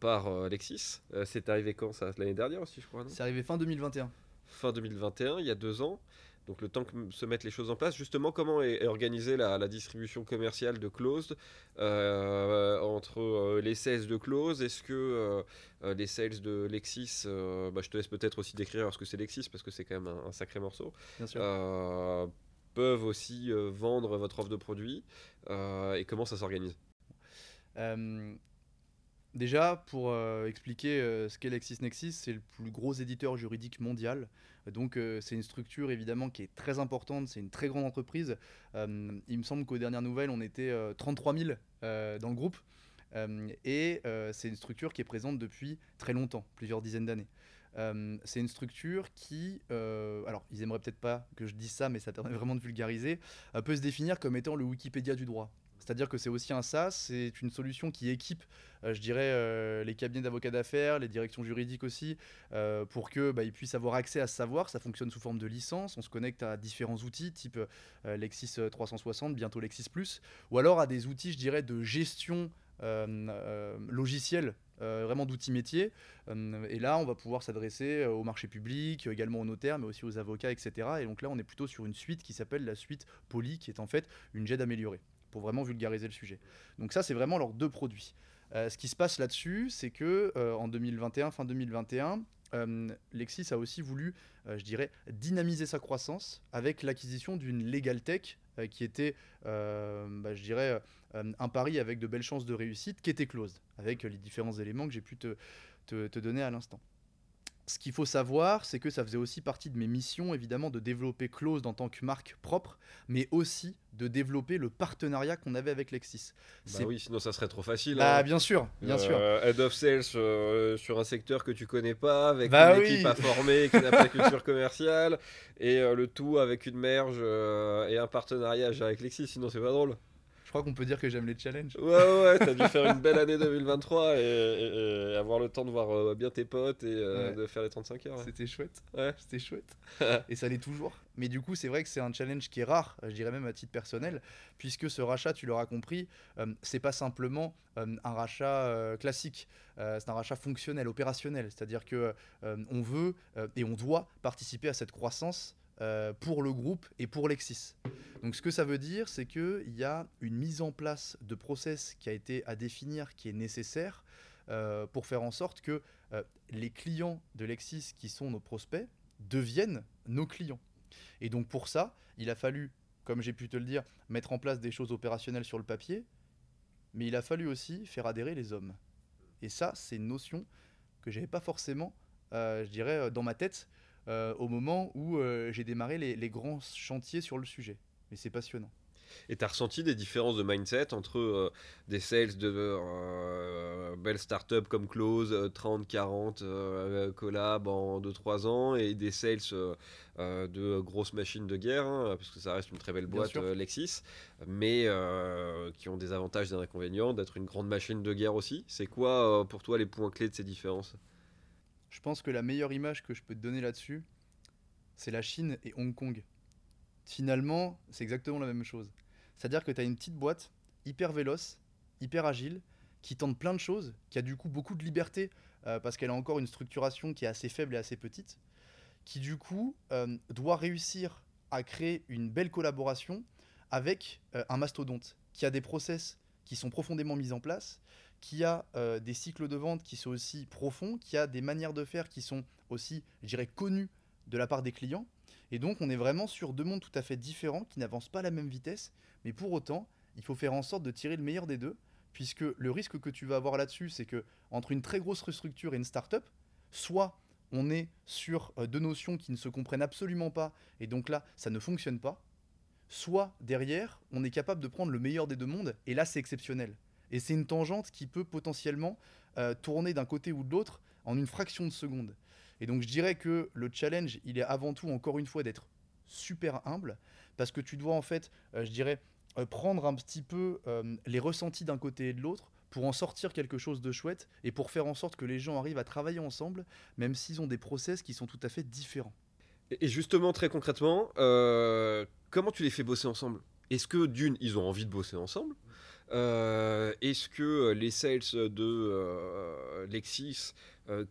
par Alexis. c'est arrivé quand ça L'année dernière aussi, je crois. C'est arrivé fin 2021. Fin 2021, il y a deux ans. Donc le temps que se mettent les choses en place, justement, comment est, organisée la, distribution commerciale de Closed euh, entre euh, les sales de Close Est-ce que euh, les sales de Lexis, bah, je te laisse peut-être aussi décrire ce que c'est Lexis parce que c'est quand même un, sacré morceau, peuvent aussi vendre votre offre de produit et comment ça s'organise? Déjà, pour expliquer ce qu'est LexisNexis, c'est le plus gros éditeur juridique mondial. Donc euh, c'est une structure évidemment qui est très importante, c'est une très grande entreprise. Euh, il me semble qu'aux dernières nouvelles, on était 33 euh, 000 dans le groupe. et c'est une structure qui est présente depuis très longtemps, plusieurs dizaines d'années. c'est une structure qui, alors ils aimeraient peut-être pas que je dise ça, mais ça permet vraiment de vulgariser, peut se définir comme étant le Wikipédia du droit. C'est-à-dire que c'est aussi un SaaS, c'est une solution qui équipe, euh, je dirais, euh, les cabinets d'avocats d'affaires, les directions juridiques aussi, euh, pour qu'ils bah, puissent avoir accès à savoir. Ça fonctionne sous forme de licence, on se connecte à différents outils, type Lexis 360, bientôt Lexis Plus, ou alors à des outils, je dirais, de gestion logicielle vraiment d'outils métiers. et là, on va pouvoir s'adresser au marché public, également aux notaires, mais aussi aux avocats, etc. Et donc là, on est plutôt sur une suite qui s'appelle la suite Poly, qui est en fait une GED améliorée pour vraiment vulgariser le sujet. Donc ça, c'est vraiment leurs deux produits. Euh, ce qui se passe là-dessus, c'est que euh, en 2021, fin 2021, euh, Lexis a aussi voulu, je dirais, dynamiser sa croissance avec l'acquisition d'une Legal Tech qui était, bah, je dirais, un pari avec de belles chances de réussite, qui était closed, avec les différents éléments que j'ai pu te, te donner à l'instant. Ce qu'il faut savoir, c'est que ça faisait aussi partie de mes missions, évidemment, de développer Close en tant que marque propre, mais aussi de développer le partenariat qu'on avait avec Lexis. Bah oui, sinon ça serait trop facile. Bah, hein. bien sûr, bien sûr. Euh, head of sales euh, sur un secteur que tu connais pas, avec bah une équipe à former qui n'a pas de culture commerciale, et euh, le tout avec une merge et un partenariat avec Lexis, sinon c'est pas drôle. Je crois qu'on peut dire que j'aime les challenges. Ouais, ouais, t'as dû faire une belle année 2023 et, avoir le temps de voir euh, bien tes potes et euh, de faire les 35 heures. C'était chouette. Ouais. C'était chouette. et ça l'est toujours. Mais du coup, c'est vrai que c'est un challenge qui est rare, je dirais même à titre personnel, puisque ce rachat, tu l'auras compris, euh, c'est pas simplement un rachat classique. c'est un rachat fonctionnel, opérationnel. C'est-à-dire que on veut et on doit participer à cette croissance euh, pour le groupe et pour Lexis. Donc ce que ça veut dire, c'est qu'il y a une mise en place de process qui a été à définir, qui est nécessaire euh, pour faire en sorte que euh, les clients de Lexis, qui sont nos prospects, deviennent nos clients. Et donc pour ça, il a fallu, comme j'ai pu te le dire, mettre en place des choses opérationnelles sur le papier, mais il a fallu aussi faire adhérer les hommes. Et ça, c'est une notion que j'avais pas forcément, je dirais, dans ma tête au moment où euh, j'ai démarré les, grands chantiers sur le sujet. Mais c'est passionnant. Et tu as ressenti des différences de mindset entre euh, des sales de belles startups comme Close, 30, 40 collab en 2-3 ans, et des sales de grosses machines de guerre, hein, parce que ça reste une très belle boîte Lexis, mais qui ont des avantages et des inconvénients, d'être une grande machine de guerre aussi. C'est quoi pour toi les points clés de ces différences? Je pense que la meilleure image que je peux te donner là-dessus, c'est la Chine et Hong Kong. Finalement, c'est exactement la même chose. C'est-à-dire que tu as une petite boîte hyper véloce, hyper agile, qui tente plein de choses, qui a du coup beaucoup de liberté euh, parce qu'elle a encore une structuration qui est assez faible et assez petite, qui du coup euh, doit réussir à créer une belle collaboration avec euh, un mastodonte qui a des process qui sont profondément mis en place, qui a euh, des cycles de vente qui sont aussi profonds, qui a des manières de faire qui sont aussi, je dirais, connues de la part des clients. Et donc, on est vraiment sur deux mondes tout à fait différents qui n'avancent pas à la même vitesse, mais pour autant, il faut faire en sorte de tirer le meilleur des deux, puisque le risque que tu vas avoir là-dessus, c'est que entre une très grosse structure et une start-up, soit on est sur euh, deux notions qui ne se comprennent absolument pas, et donc là, ça ne fonctionne pas, soit derrière, on est capable de prendre le meilleur des deux mondes, et là, c'est exceptionnel. Et c'est une tangente qui peut potentiellement euh, tourner d'un côté ou de l'autre en une fraction de seconde. Et donc je dirais que le challenge, il est avant tout, encore une fois, d'être super humble, parce que tu dois en fait, euh, je dirais, euh, prendre un petit peu les ressentis d'un côté et de l'autre pour en sortir quelque chose de chouette et pour faire en sorte que les gens arrivent à travailler ensemble, même s'ils ont des process qui sont tout à fait différents. Et justement, très concrètement, comment tu les fais bosser ensemble? Est-ce que d'une, ils ont envie de bosser ensemble? Euh, est-ce que euh, les sales de euh, Lexis,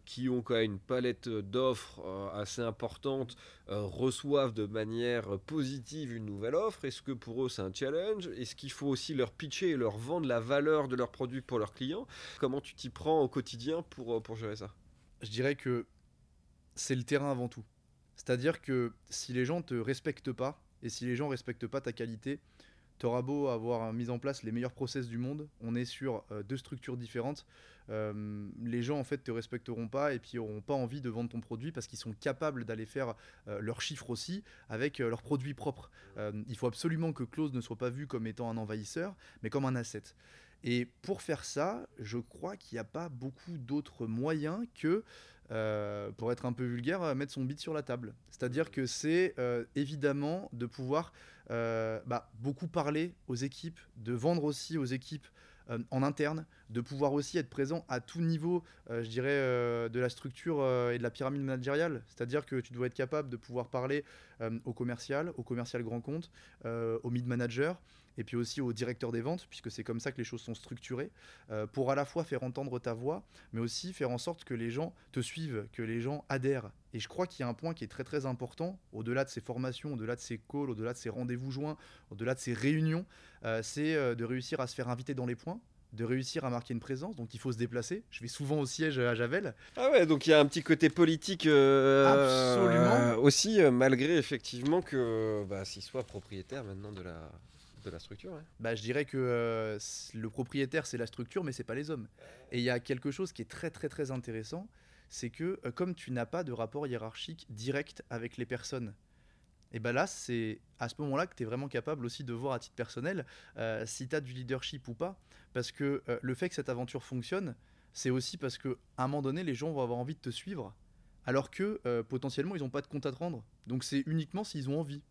qui ont quand même une palette d'offres assez importante, reçoivent de manière positive une nouvelle offre? Est-ce que pour eux c'est un challenge? Est-ce qu'il faut aussi leur pitcher et leur vendre la valeur de leurs produits pour leurs clients? Comment tu t'y prends au quotidien pour, pour gérer ça? Je dirais que c'est le terrain avant tout. C'est-à-dire que si les gens te respectent pas, et si les gens respectent pas ta qualité, T'auras beau avoir mis en place les meilleurs process du monde, on est sur euh, deux structures différentes. Euh, les gens en fait te respecteront pas et puis auront pas envie de vendre ton produit parce qu'ils sont capables d'aller faire euh, leurs chiffres aussi avec leurs produits propres. il faut absolument que Close ne soit pas vu comme étant un envahisseur, mais comme un asset. Et pour faire ça, je crois qu'il n'y a pas beaucoup d'autres moyens que, euh, pour être un peu vulgaire, euh, mettre son bit sur la table. C'est-à-dire que c'est euh, évidemment de pouvoir bah, beaucoup parler aux équipes, de vendre aussi aux équipes en interne, de pouvoir aussi être présent à tout niveau, je dirais, de la structure et de la pyramide managériale. C'est-à-dire que tu dois être capable de pouvoir parler au commercial, au commercial grand compte, au mid-manager, et puis aussi au directeur des ventes, puisque c'est comme ça que les choses sont structurées, euh, pour à la fois faire entendre ta voix, mais aussi faire en sorte que les gens te suivent, que les gens adhèrent. Et je crois qu'il y a un point qui est très très important, au-delà de ces formations, au-delà de ces calls, au-delà de ces rendez-vous joints, au-delà de ces réunions, euh, c'est euh, de réussir à se faire inviter dans les points, de réussir à marquer une présence, donc il faut se déplacer. Je vais souvent au siège à Javel. Ah ouais, donc il y a un petit côté politique Absolument. aussi, malgré effectivement que bah, s'il soit propriétaire maintenant de la, la structure bah, Je dirais que euh, le propriétaire, c'est la structure, mais c'est pas les hommes. Et il y a quelque chose qui est très très très intéressant, c'est que euh, comme tu n'as pas de rapport hiérarchique direct avec les personnes, et ben là, c'est à ce moment-là que tu es vraiment capable aussi de voir à titre personnel euh, si tu as du leadership ou pas. Parce que le fait que cette aventure fonctionne, c'est aussi parce qu'à un moment donné, les gens vont avoir envie de te suivre, alors que potentiellement, ils n'ont pas de compte à te rendre. Donc c'est uniquement s'ils ont envie.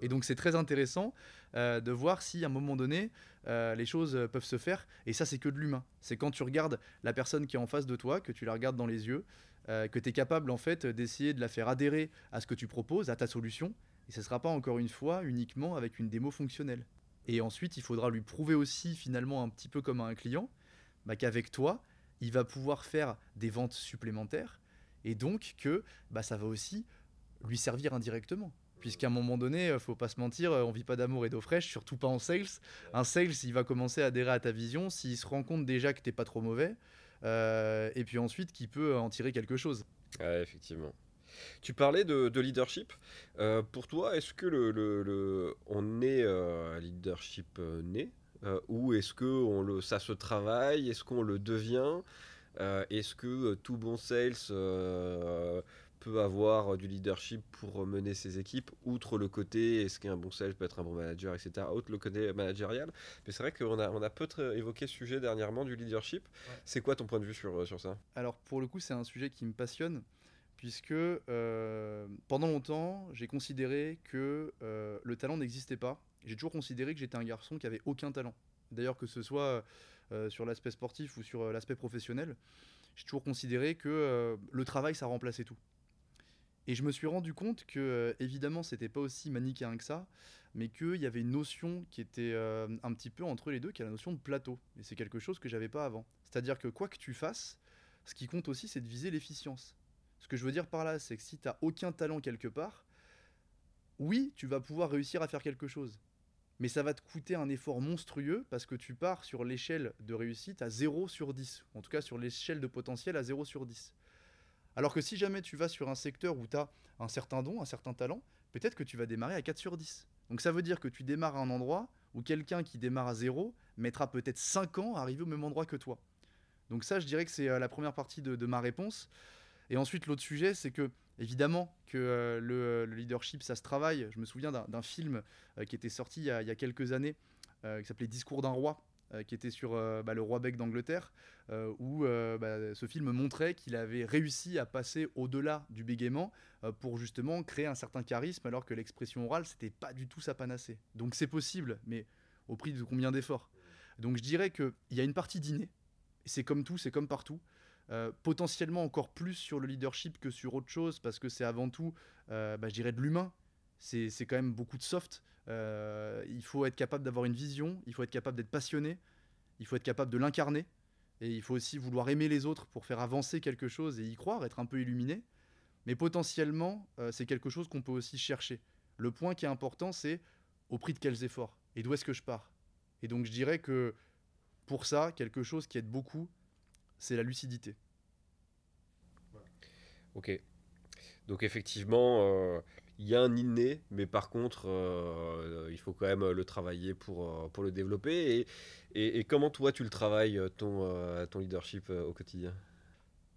Et donc c'est très intéressant euh, de voir si à un moment donné euh, les choses peuvent se faire. Et ça c'est que de l'humain. C'est quand tu regardes la personne qui est en face de toi, que tu la regardes dans les yeux, euh, que tu es capable en fait d'essayer de la faire adhérer à ce que tu proposes, à ta solution. Et ce ne sera pas encore une fois uniquement avec une démo fonctionnelle. Et ensuite il faudra lui prouver aussi finalement un petit peu comme à un client bah, qu'avec toi il va pouvoir faire des ventes supplémentaires et donc que bah, ça va aussi lui servir indirectement puisqu'à un moment donné, euh, faut pas se mentir, euh, on vit pas d'amour et d'eau fraîche, surtout pas en sales. Un sales, il va commencer à adhérer à ta vision s'il se rend compte déjà que t'es pas trop mauvais, euh, et puis ensuite qu'il peut en tirer quelque chose. Effectivement. Tu parlais de, leadership. pour toi, est-ce que le, on est leadership né ou est-ce que on le, ça se travaille Est-ce qu'on le devient Est-ce que tout bon sales peut avoir du leadership pour mener ses équipes, outre le côté est-ce qu'un bon sales peut être un bon manager, etc., outre le côté managérial. Mais c'est vrai qu'on a, on a peu évoqué ce sujet dernièrement du leadership. C'est quoi ton point de vue sur, sur ça? Alors pour le coup, c'est un sujet qui me passionne, puisque euh, pendant longtemps, j'ai considéré que euh, le talent n'existait pas. J'ai toujours considéré que j'étais un garçon qui avait aucun talent. D'ailleurs, que ce soit euh, sur l'aspect sportif ou sur l'aspect professionnel, j'ai toujours considéré que le travail, ça remplaçait tout. Et je me suis rendu compte que, euh, évidemment, c'était pas aussi manichéen que ça, mais qu'il y avait une notion qui était euh, un petit peu entre les deux, qui est la notion de plateau. Et c'est quelque chose que j'avais pas avant. C'est-à-dire que quoi que tu fasses, ce qui compte aussi, c'est de viser l'efficience. Ce que je veux dire par là, c'est que si tu n'as aucun talent quelque part, oui, tu vas pouvoir réussir à faire quelque chose. Mais ça va te coûter un effort monstrueux parce que tu pars sur l'échelle de réussite à 0 sur 10. En tout cas, sur l'échelle de potentiel à 0 sur 10. Alors que si jamais tu vas sur un secteur où tu as un certain don, un certain talent, peut-être que tu vas démarrer à 4 sur 10. Donc ça veut dire que tu démarres à un endroit où quelqu'un qui démarre à 0 mettra peut-être 5 ans à arriver au même endroit que toi. Donc ça, je dirais que c'est euh, la première partie de, ma réponse. Et ensuite, l'autre sujet, c'est que, évidemment, que euh, le, leadership, ça se travaille. Je me souviens d'un film euh, qui était sorti il y a quelques années, qui s'appelait Discours d'un roi, euh, qui était sur euh, bah, le roi bec d'Angleterre, euh, où bah, ce film montrait qu'il avait réussi à passer au-delà du bégaiement pour justement créer un certain charisme, alors que l'expression orale, c'était pas du tout sa panacée. Donc c'est possible, mais au prix de combien d'efforts? Donc je dirais qu'il y a une partie d'inné, c'est comme tout, c'est comme partout. potentiellement encore plus sur le leadership que sur autre chose, parce que c'est avant tout, bah, je dirais, de l'humain. C'est quand même beaucoup de soft. Euh, il faut être capable d'avoir une vision, il faut être capable d'être passionné, il faut être capable de l'incarner, et il faut aussi vouloir aimer les autres pour faire avancer quelque chose et y croire, être un peu illuminé. Mais potentiellement, euh, c'est quelque chose qu'on peut aussi chercher. Le point qui est important, c'est au prix de quels efforts et d'où est-ce que je pars. Et donc je dirais que pour ça, quelque chose qui aide beaucoup, c'est la lucidité. Ok. Donc effectivement, euh, il y a un inné, mais par contre, euh, il faut quand même le travailler pour, euh, pour le développer. Et, comment toi, tu le travailles, euh, ton, ton leadership au quotidien?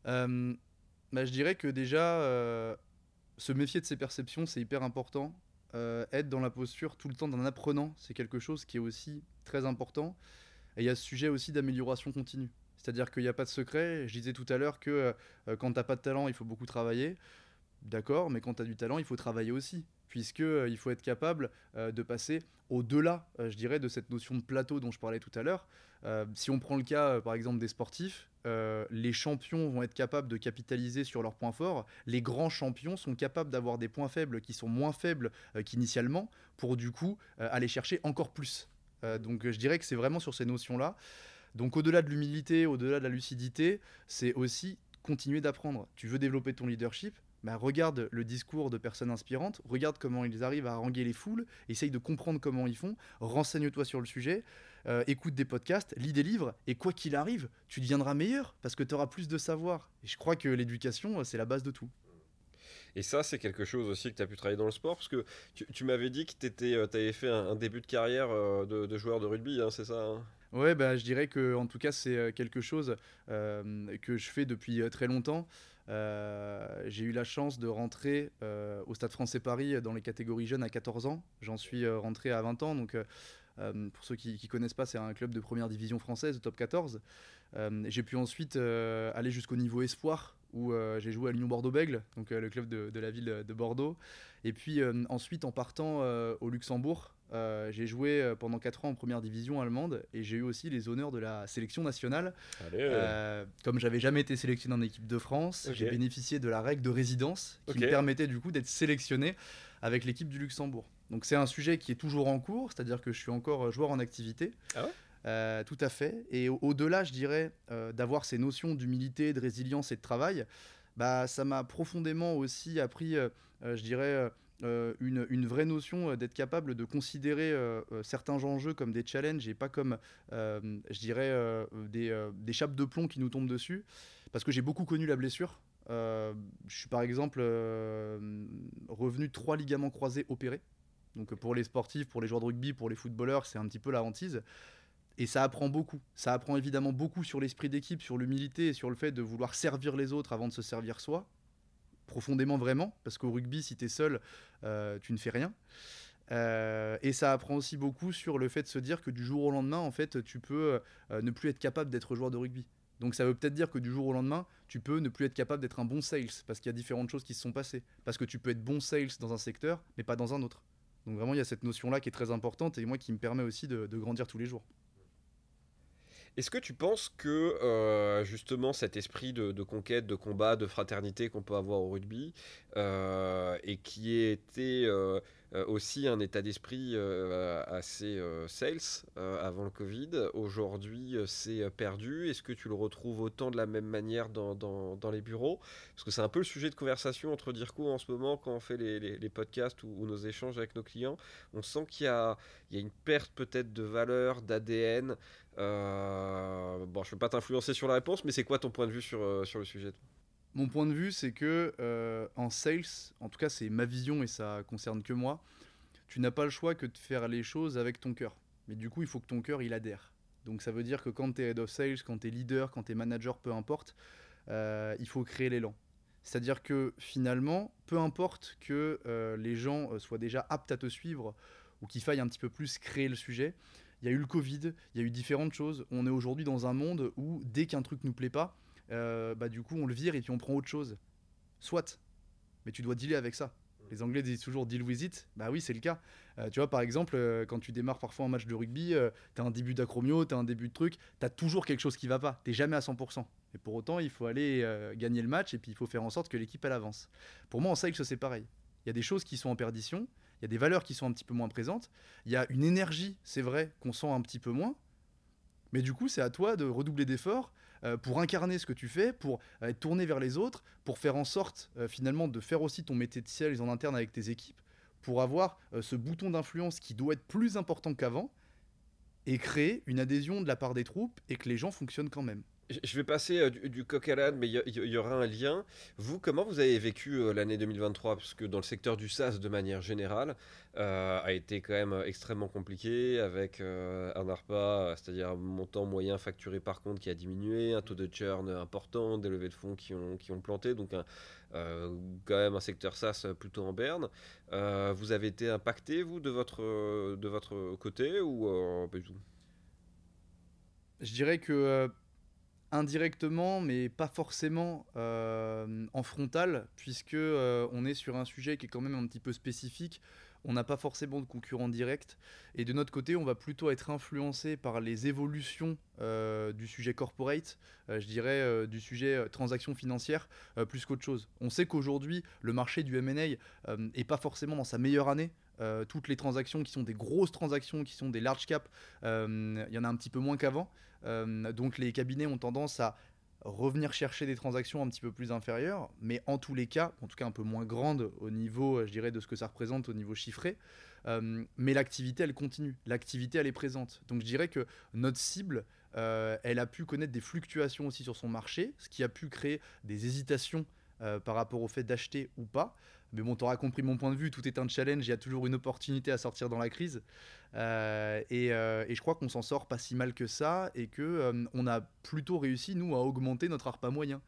Bah, Je dirais que déjà, se méfier de ses perceptions, c'est hyper important. être dans la posture tout le temps d'un apprenant, c'est quelque chose qui est aussi très important. Et il y a ce sujet aussi d'amélioration continue. C'est-à-dire qu'il n'y a pas de secret. Je disais tout à l'heure que quand tu n'as pas de talent, il faut beaucoup travailler. D'accord, mais quand tu as du talent, il faut travailler aussi puisqu'il euh, il faut être capable euh, de passer au-delà, euh, je dirais, de cette notion de plateau dont je parlais tout à l'heure. si on prend le cas, par exemple, des sportifs, les champions vont être capables de capitaliser sur leurs points forts. Les grands champions sont capables d'avoir des points faibles qui sont moins faibles qu'initialement pour du coup aller chercher encore plus. donc je dirais que c'est vraiment sur ces notions-là. Donc au-delà de l'humilité, au-delà de la lucidité, c'est aussi continuer d'apprendre. Tu veux développer ton leadership, bah, regarde le discours de personnes inspirantes, regarde comment ils arrivent à haranguer les foules, essaye de comprendre comment ils font, renseigne-toi sur le sujet, euh, écoute des podcasts, lis des livres, et quoi qu'il arrive, tu deviendras meilleur parce que tu auras plus de savoir. Et je crois que l'éducation, c'est la base de tout. Et ça, c'est quelque chose aussi que tu as pu travailler dans le sport, parce que tu, m'avais dit que tu euh, avais fait un, début de carrière euh, de, joueur de rugby, hein, c'est ça hein? Ouais, bah, je dirais que en tout cas, c'est quelque chose que je fais depuis très longtemps. Euh, j'ai eu la chance de rentrer euh, au Stade français Paris dans les catégories jeunes à 14 ans. J'en suis euh, rentré à 20 ans. Donc, pour ceux qui ne connaissent pas, c'est un club de première division française, top 14. j'ai pu ensuite aller jusqu'au niveau espoir où j'ai joué à l'Union Bordeaux-Bègle, donc le club de, de, la ville de Bordeaux. Et puis ensuite, en partant au Luxembourg, euh, j'ai joué euh, pendant 4 ans en première division allemande et j'ai eu aussi les honneurs de la sélection nationale. Euh, comme j'avais jamais été sélectionné en équipe de France, j'ai bénéficié de la règle de résidence qui me permettait du coup d'être sélectionné avec l'équipe du Luxembourg. Donc c'est un sujet qui est toujours en cours, c'est-à-dire que je suis encore joueur en activité. Ah tout à fait. Et au-delà, je dirais, d'avoir ces notions d'humilité, de résilience et de travail, bah, ça m'a profondément aussi appris, je dirais, euh, une, vraie notion euh, d'être capable de considérer euh, certains enjeux comme des challenges et pas comme, je dirais, des, des, chapes de plomb qui nous tombent dessus. Parce que j'ai beaucoup connu la blessure. je suis par exemple revenu trois ligaments croisés opérés. Donc pour les sportifs, pour les joueurs de rugby, pour les footballeurs, c'est un petit peu la hantise. Et ça apprend beaucoup. Ça apprend évidemment beaucoup sur l'esprit d'équipe, sur l'humilité et sur le fait de vouloir servir les autres avant de se servir soi profondément vraiment, parce qu'au rugby, si tu es seul, euh, tu ne fais rien. Euh, et ça apprend aussi beaucoup sur le fait de se dire que du jour au lendemain, en fait, tu peux euh, ne plus être capable d'être joueur de rugby. Donc ça veut peut-être dire que du jour au lendemain, tu peux ne plus être capable d'être un bon sales, parce qu'il y a différentes choses qui se sont passées. Parce que tu peux être bon sales dans un secteur, mais pas dans un autre. Donc vraiment, il y a cette notion-là qui est très importante et moi qui me permet aussi de grandir tous les jours. Est-ce que tu penses que euh, justement cet esprit de, conquête, de combat, de fraternité qu'on peut avoir au rugby, euh, et qui était euh, aussi un état d'esprit assez sales avant le Covid, aujourd'hui c'est perdu Est-ce que tu le retrouves autant de la même manière dans, les bureaux? Parce que c'est un peu le sujet de conversation entre Dirco en ce moment quand on fait les, podcasts ou, nos échanges avec nos clients. On sent qu'il y a, une perte peut-être de valeur, d'ADN. Euh, bon, je ne peux pas t'influencer sur la réponse, mais c'est quoi ton point de vue euh, sur le sujet Mon point de vue, c'est que euh, en sales, en tout cas c'est ma vision et ça concerne que moi, tu n'as pas le choix que de faire les choses avec ton cœur. Mais du coup, il faut que ton cœur il adhère. Donc ça veut dire que quand tu es head of sales, quand tu es leader, quand tu es manager, peu importe, il faut créer l'élan. C'est-à-dire que finalement, peu importe que les gens soient déjà aptes à te suivre ou qu'il faille un petit peu plus créer le sujet, il y a eu le Covid, il y a eu différentes choses. On est aujourd'hui dans un monde où dès qu'un truc nous plaît pas, euh, bah du coup on le vire et puis on prend autre chose. Soit, mais tu dois dealer avec ça. Les Anglais disent toujours deal with it. Bah oui, c'est le cas. Euh, tu vois, par exemple, euh, quand tu démarres parfois un match de rugby, tu as un début d'acromio, tu as un début de truc, tu as toujours quelque chose qui va pas. Tu jamais à 100%. Et pour autant, il faut aller gagner le match et puis il faut faire en sorte que l'équipe elle avance. Pour moi, en sales, c'est pareil. Il y a des choses qui sont en perdition, il y a des valeurs qui sont un petit peu moins présentes, il y a une énergie, c'est vrai, qu'on sent un petit peu moins, mais du coup, c'est à toi de redoubler d'efforts euh, pour incarner ce que tu fais, pour euh, être tourné vers les autres, pour faire en sorte euh, finalement de faire aussi ton métier de ciel en interne avec tes équipes, pour avoir ce bouton d'influence qui doit être plus important qu'avant et créer une adhésion de la part des troupes et que les gens fonctionnent quand même. Je vais passer euh, du, coq à l'âne, mais il y, aura un lien. Vous, comment vous avez vécu euh, l'année 2023 Parce que dans le secteur du SaaS, de manière générale, euh, a été quand même extrêmement compliqué, avec un ARPA, c'est-à-dire un montant moyen facturé par compte qui a diminué, un taux de churn important, des levées de fonds qui ont, qui ont planté, donc quand même un secteur SaaS plutôt en berne. vous avez été impacté, vous, de votre, de votre côté, ou pas du tout? Je dirais que indirectement, mais pas forcément en frontal, puisque on est sur un sujet qui est quand même un petit peu spécifique on n'a pas forcément de concurrents directs. Et de notre côté, on va plutôt être influencé par les évolutions euh, du sujet corporate, euh, je dirais euh, du sujet transaction financière, plus qu'autre chose. On sait qu'aujourd'hui, le marché du MA n'est pas forcément dans sa meilleure année. Toutes les transactions qui sont des grosses transactions, qui sont des large caps, il y en a un petit peu moins qu'avant. donc les cabinets ont tendance à revenir chercher des transactions un petit peu plus inférieures, mais en tous les cas, en tout cas un peu moins grandes au niveau, je dirais, de ce que ça représente au niveau chiffré. Euh, mais l'activité, elle continue. L'activité, elle est présente. Donc je dirais que notre cible, euh, elle a pu connaître des fluctuations aussi sur son marché, ce qui a pu créer des hésitations euh, par rapport au fait d'acheter ou pas. Mais bon, tu auras compris mon point de vue, tout est un challenge, il y a toujours une opportunité à sortir dans la crise. Euh, euh, et, je crois qu'on s'en sort pas si mal que ça et que euh, on a plutôt réussi, nous, à augmenter notre ARPA moyen.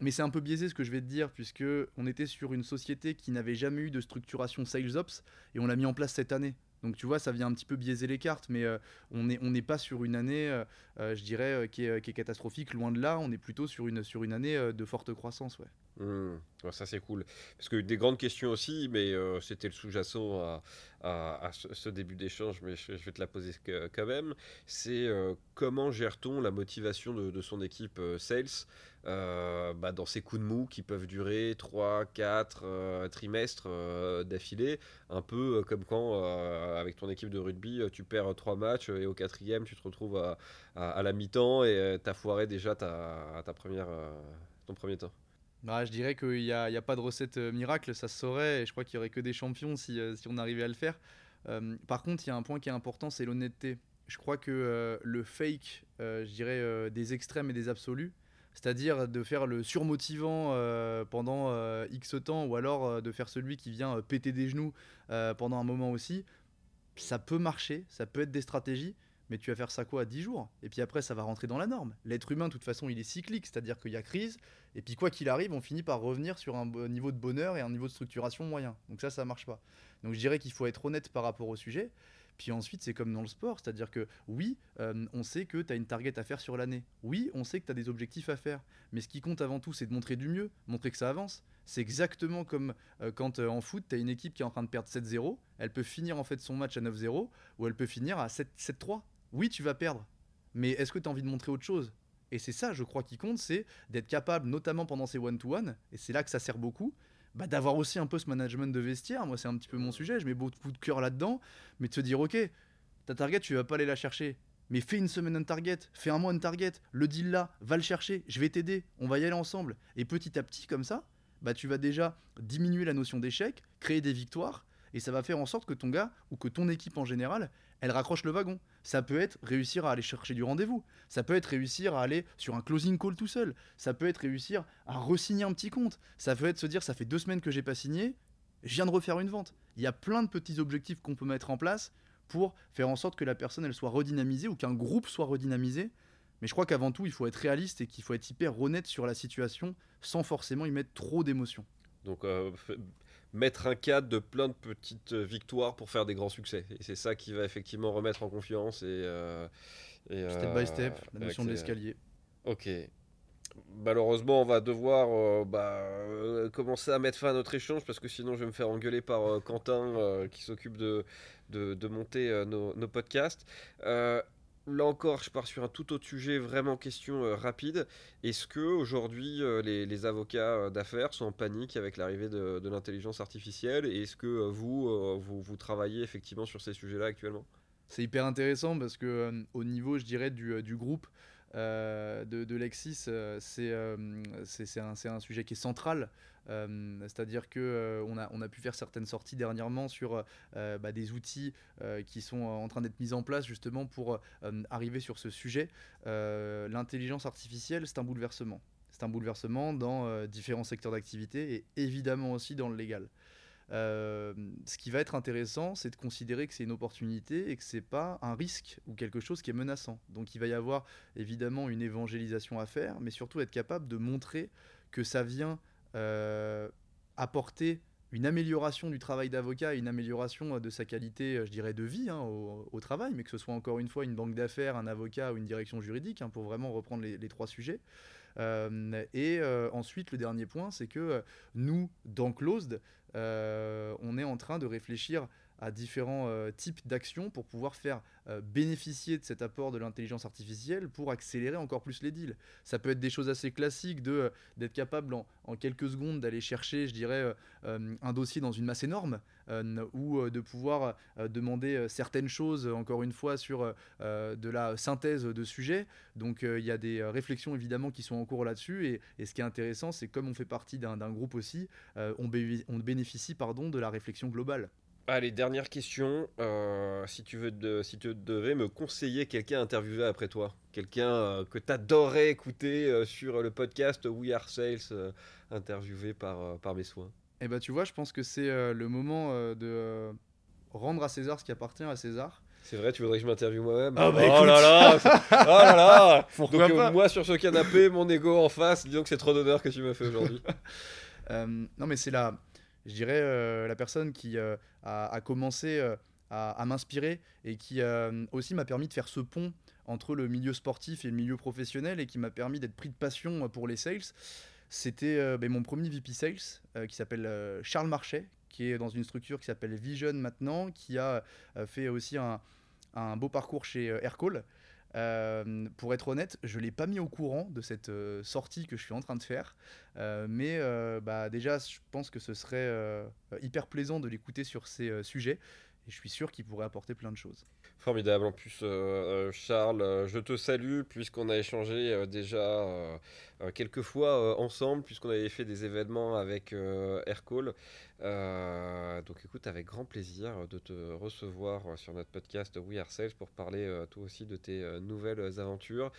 mais c'est un peu biaisé ce que je vais te dire, puisque on était sur une société qui n'avait jamais eu de structuration sales ops et on l'a mis en place cette année. Donc tu vois, ça vient un petit peu biaiser les cartes, mais on n'est pas sur une année, je dirais, qui est, qui, est, catastrophique, loin de là, on est plutôt sur une, sur une année de forte croissance. Ouais. Mmh. ça c'est cool. Parce que des grandes questions aussi, mais euh, c'était le sous-jacent à, ce, début d'échange, mais je, vais te la poser quand même. C'est euh, comment gère-t-on la motivation de, son équipe euh, sales bah, dans ces coups de mou qui peuvent durer 3, 4 trimestres d'affilée? Un peu comme quand, avec ton équipe de rugby, tu perds 3 matchs et au quatrième, tu te retrouves à, la mi-temps et tu as foiré déjà ta première, ton premier temps. Bah, je dirais qu'il n'y a, a, pas de recette euh, miracle, ça se saurait, et je crois qu'il n'y aurait que des champions si, euh, si on arrivait à le faire. Euh, par contre, il y a un point qui est important, c'est l'honnêteté. Je crois que le fake, je dirais, des extrêmes et des absolus, c'est-à-dire de faire le surmotivant pendant X temps, ou alors de faire celui qui vient péter des genoux pendant un moment aussi, ça peut marcher, ça peut être des stratégies, mais tu vas faire ça quoi 10 jours? Et puis après, ça va rentrer dans la norme. L'être humain, de toute façon, il est cyclique, c'est-à-dire qu'il y a crise, et puis quoi qu'il arrive, on finit par revenir sur un niveau de bonheur et un niveau de structuration moyen. Donc ça, ça marche pas. Donc je dirais qu'il faut être honnête par rapport au sujet. Puis ensuite, c'est comme dans le sport, c'est-à-dire que oui, euh, on sait que tu as une target à faire sur l'année. Oui, on sait que tu as des objectifs à faire. Mais ce qui compte avant tout, c'est de montrer du mieux, montrer que ça avance. C'est exactement comme euh, quand euh, en foot, tu as une équipe qui est en train de perdre 7-0. Elle peut finir en fait son match à 9-0 ou elle peut finir à 7-3 oui, tu vas perdre, mais est-ce que tu as envie de montrer autre chose? Et c'est ça, je crois, qui compte, c'est d'être capable, notamment pendant ces one-to-one, et c'est là que ça sert beaucoup, bah, d'avoir aussi un peu ce management de vestiaire. Moi, c'est un petit peu mon sujet, je mets beaucoup de cœur là-dedans, mais de se dire, ok, ta target, tu vas pas aller la chercher. Mais fais une semaine un target, fais un mois un target, le deal là, va le chercher, je vais t'aider, on va y aller ensemble. Et petit à petit, comme ça, bah, tu vas déjà diminuer la notion d'échec, créer des victoires, et ça va faire en sorte que ton gars ou que ton équipe en général, elle raccroche le wagon. Ça peut être réussir à aller chercher du rendez-vous. Ça peut être réussir à aller sur un closing call tout seul. Ça peut être réussir à resigner un petit compte. Ça peut être se dire ça fait deux semaines que j'ai pas signé, je viens de refaire une vente. Il y a plein de petits objectifs qu'on peut mettre en place pour faire en sorte que la personne elle soit redynamisée ou qu'un groupe soit redynamisé. Mais je crois qu'avant tout, il faut être réaliste et qu'il faut être hyper honnête sur la situation sans forcément y mettre trop d'émotions. Euh, mettre un cadre de plein de petites victoires pour faire des grands succès. Et c'est ça qui va effectivement remettre en confiance et. Euh, step by step, la notion de l'escalier. Ok. Malheureusement, on va devoir euh, bah, euh, commencer à mettre fin à notre échange parce que sinon je vais me faire engueuler par Quentin qui s'occupe de, de, monter nos, nos, podcasts. Là encore, je pars sur un tout autre sujet, vraiment question euh, rapide. Est-ce que aujourd'hui euh, les, avocats euh, d'affaires sont en panique avec l'arrivée de, l'intelligence artificielle? Et est-ce que vous, vous, travaillez effectivement sur ces sujets-là actuellement? C'est hyper intéressant parce que au niveau, je dirais, du, du groupe, euh, de, Lexis, euh, euh, c'est un, un, sujet qui est central. C'est-à-dire que on, a, on a pu faire certaines sorties dernièrement sur bah, des outils qui sont en train d'être mis en place justement pour arriver sur ce sujet. L'intelligence artificielle, c'est un bouleversement. C'est un bouleversement dans différents secteurs d'activité et évidemment aussi dans le légal. Euh, ce qui va être intéressant, c'est de considérer que c'est une opportunité et que c'est pas un risque ou quelque chose qui est menaçant. Donc il va y avoir évidemment une évangélisation à faire, mais surtout être capable de montrer que ça vient euh, apporter une amélioration du travail d'avocat, une amélioration de sa qualité, je dirais, de vie hein, au, travail, mais que ce soit encore une fois une banque d'affaires, un avocat ou une direction juridique, hein, pour vraiment reprendre les, trois sujets. et ensuite, le dernier point, c'est que nous, dans Closed, on est en train de réfléchir à différents euh, types d'actions pour pouvoir faire euh, bénéficier de cet apport de l'intelligence artificielle pour accélérer encore plus les deals. Ça peut être des choses assez classiques de euh, d'être capable en, quelques secondes d'aller chercher, je dirais, un dossier dans une masse énorme ou de pouvoir demander certaines choses, encore une fois, sur de la synthèse de sujets. Donc il y a des réflexions évidemment qui sont en cours là-dessus et, ce qui est intéressant, c'est comme on fait partie d'un groupe aussi, on, bénéficie pardon, de la réflexion globale. Allez, dernière question. Euh, si, tu devais me conseiller quelqu'un interviewé après toi, quelqu'un euh, que tu adorais écouter euh, sur le podcast We Are Sales, interviewé par, par mes soins. Eh ben, tu vois, je pense que c'est le moment de rendre à César ce qui appartient à César. C'est vrai, tu voudrais que je m'interviewe moi-même? Ah, bah, Oh là là Oh là là Donc moi sur ce canapé, mon ego en face, disons que c'est trop d'honneur que tu m'as fait aujourd'hui. non mais c'est la, je dirais, la personne qui a, commencé euh, à, m'inspirer et qui euh, aussi m'a permis de faire ce pont entre le milieu sportif et le milieu professionnel et qui m'a permis d'être pris de passion pour les sales. C'était euh, ben, mon premier VP Sales qui s'appelle Charles Marchais, qui est dans une structure qui s'appelle Vision maintenant, qui a fait aussi un, beau parcours chez Aircall. Euh, pour être honnête, je ne l'ai pas mis au courant de cette euh, sortie que je suis en train de faire. Euh, mais bah, déjà, je pense que ce serait hyper plaisant de l'écouter sur ces sujets. Et je suis sûr qu'il pourrait apporter plein de choses. Formidable. En plus, Charles, je te salue puisqu'on a échangé déjà quelques fois ensemble, puisqu'on avait fait des événements avec Aircall. Euh, donc écoute, avec grand plaisir de te recevoir sur notre podcast We Are Sales pour parler euh, toi aussi de tes euh, nouvelles aventures.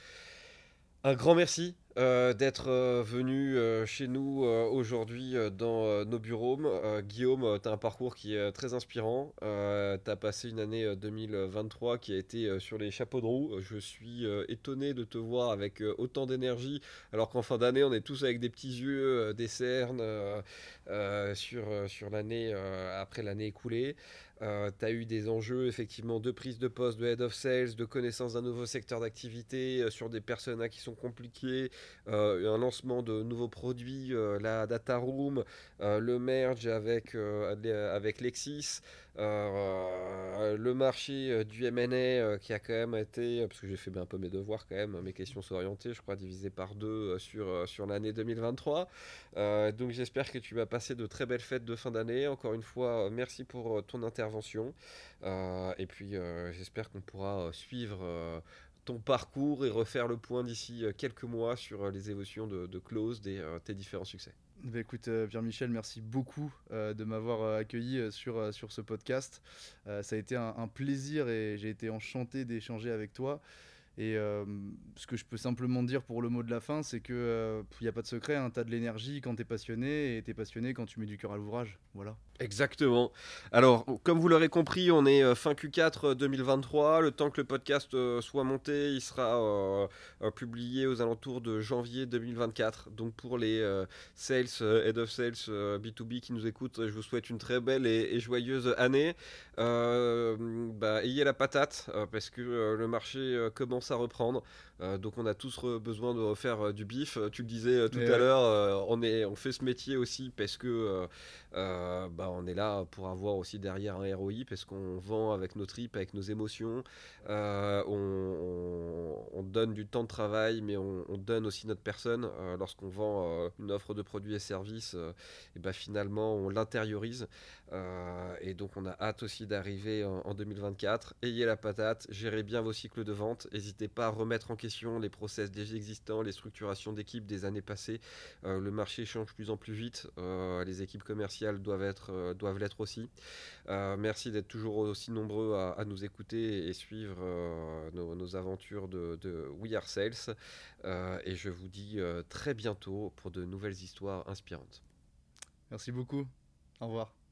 Un grand merci euh, d'être euh, venu euh, chez nous aujourd'hui dans nos bureaux. Guillaume, tu as un parcours qui est très inspirant. tu as passé une année 2023 qui a été sur les chapeaux de roue. Je suis étonné de te voir avec autant d'énergie, alors qu'en fin d'année, on est tous avec des petits yeux, des cernes sur, sur l'année après l'année écoulée. Tu as eu des enjeux effectivement de prise de poste, de head of sales, de connaissance d'un nouveau secteur d'activité sur des personas qui sont compliqués, un lancement de nouveaux produits, la data room, le merge avec, avec Lexis. Euh, le marché euh, du euh, qui a quand même été, parce que j'ai fait un peu mes devoirs quand même, mes questions sont orientées, je crois, divisé par deux sur, sur l'année 2023. donc j'espère que tu vas passer de très belles fêtes de fin d'année. Encore une fois, merci pour ton intervention. et puis j'espère qu'on pourra suivre ton parcours et refaire le point d'ici quelques mois sur les évolutions de, de Close, des, tes différents succès. Bah, écoute, euh, Pierre-Michel, merci beaucoup euh, de m'avoir euh, accueilli sur, sur ce podcast. ça a été un plaisir et j'ai été enchanté d'échanger avec toi. Et euh, ce que je peux simplement dire pour le mot de la fin, c'est que il euh, n'y a pas de secret, hein, tu as de l'énergie quand tu es passionné et tu es passionné quand tu mets du cœur à l'ouvrage. Voilà. Exactement. Alors, comme vous l'aurez compris, on est euh, fin Q4 2023. Le temps que le podcast soit monté, il sera publié aux alentours de janvier 2024. Donc, pour les sales, head of sales B2B qui nous écoutent, je vous souhaite une très belle et, joyeuse année. Bah, ayez la patate parce que le marché commence à reprendre. Euh, donc on a tous besoin de refaire euh, du bif. Tu le disais euh, tout à l'heure, on, est, on fait ce métier aussi parce que bah, on est là pour avoir aussi derrière un ROI, parce qu'on vend avec nos tripes, avec nos émotions. On, on, donne du temps de travail, mais on, donne aussi notre personne. Lorsqu'on vend une offre de produits et services, et bah, finalement on l'intériorise. Et donc on a hâte aussi d'arriver en, en, 2024. Ayez la patate, gérez bien vos cycles de vente. N'hésitez pas à remettre en question les process déjà existants, les structurations d'équipes des années passées. Euh, le marché change de plus en plus vite. Euh, les équipes commerciales doivent être, euh, doivent l'être aussi. merci d'être toujours aussi nombreux à, nous écouter et suivre nos, aventures de, We Are Sales. et je vous dis très bientôt pour de nouvelles histoires inspirantes. Merci beaucoup. Au revoir.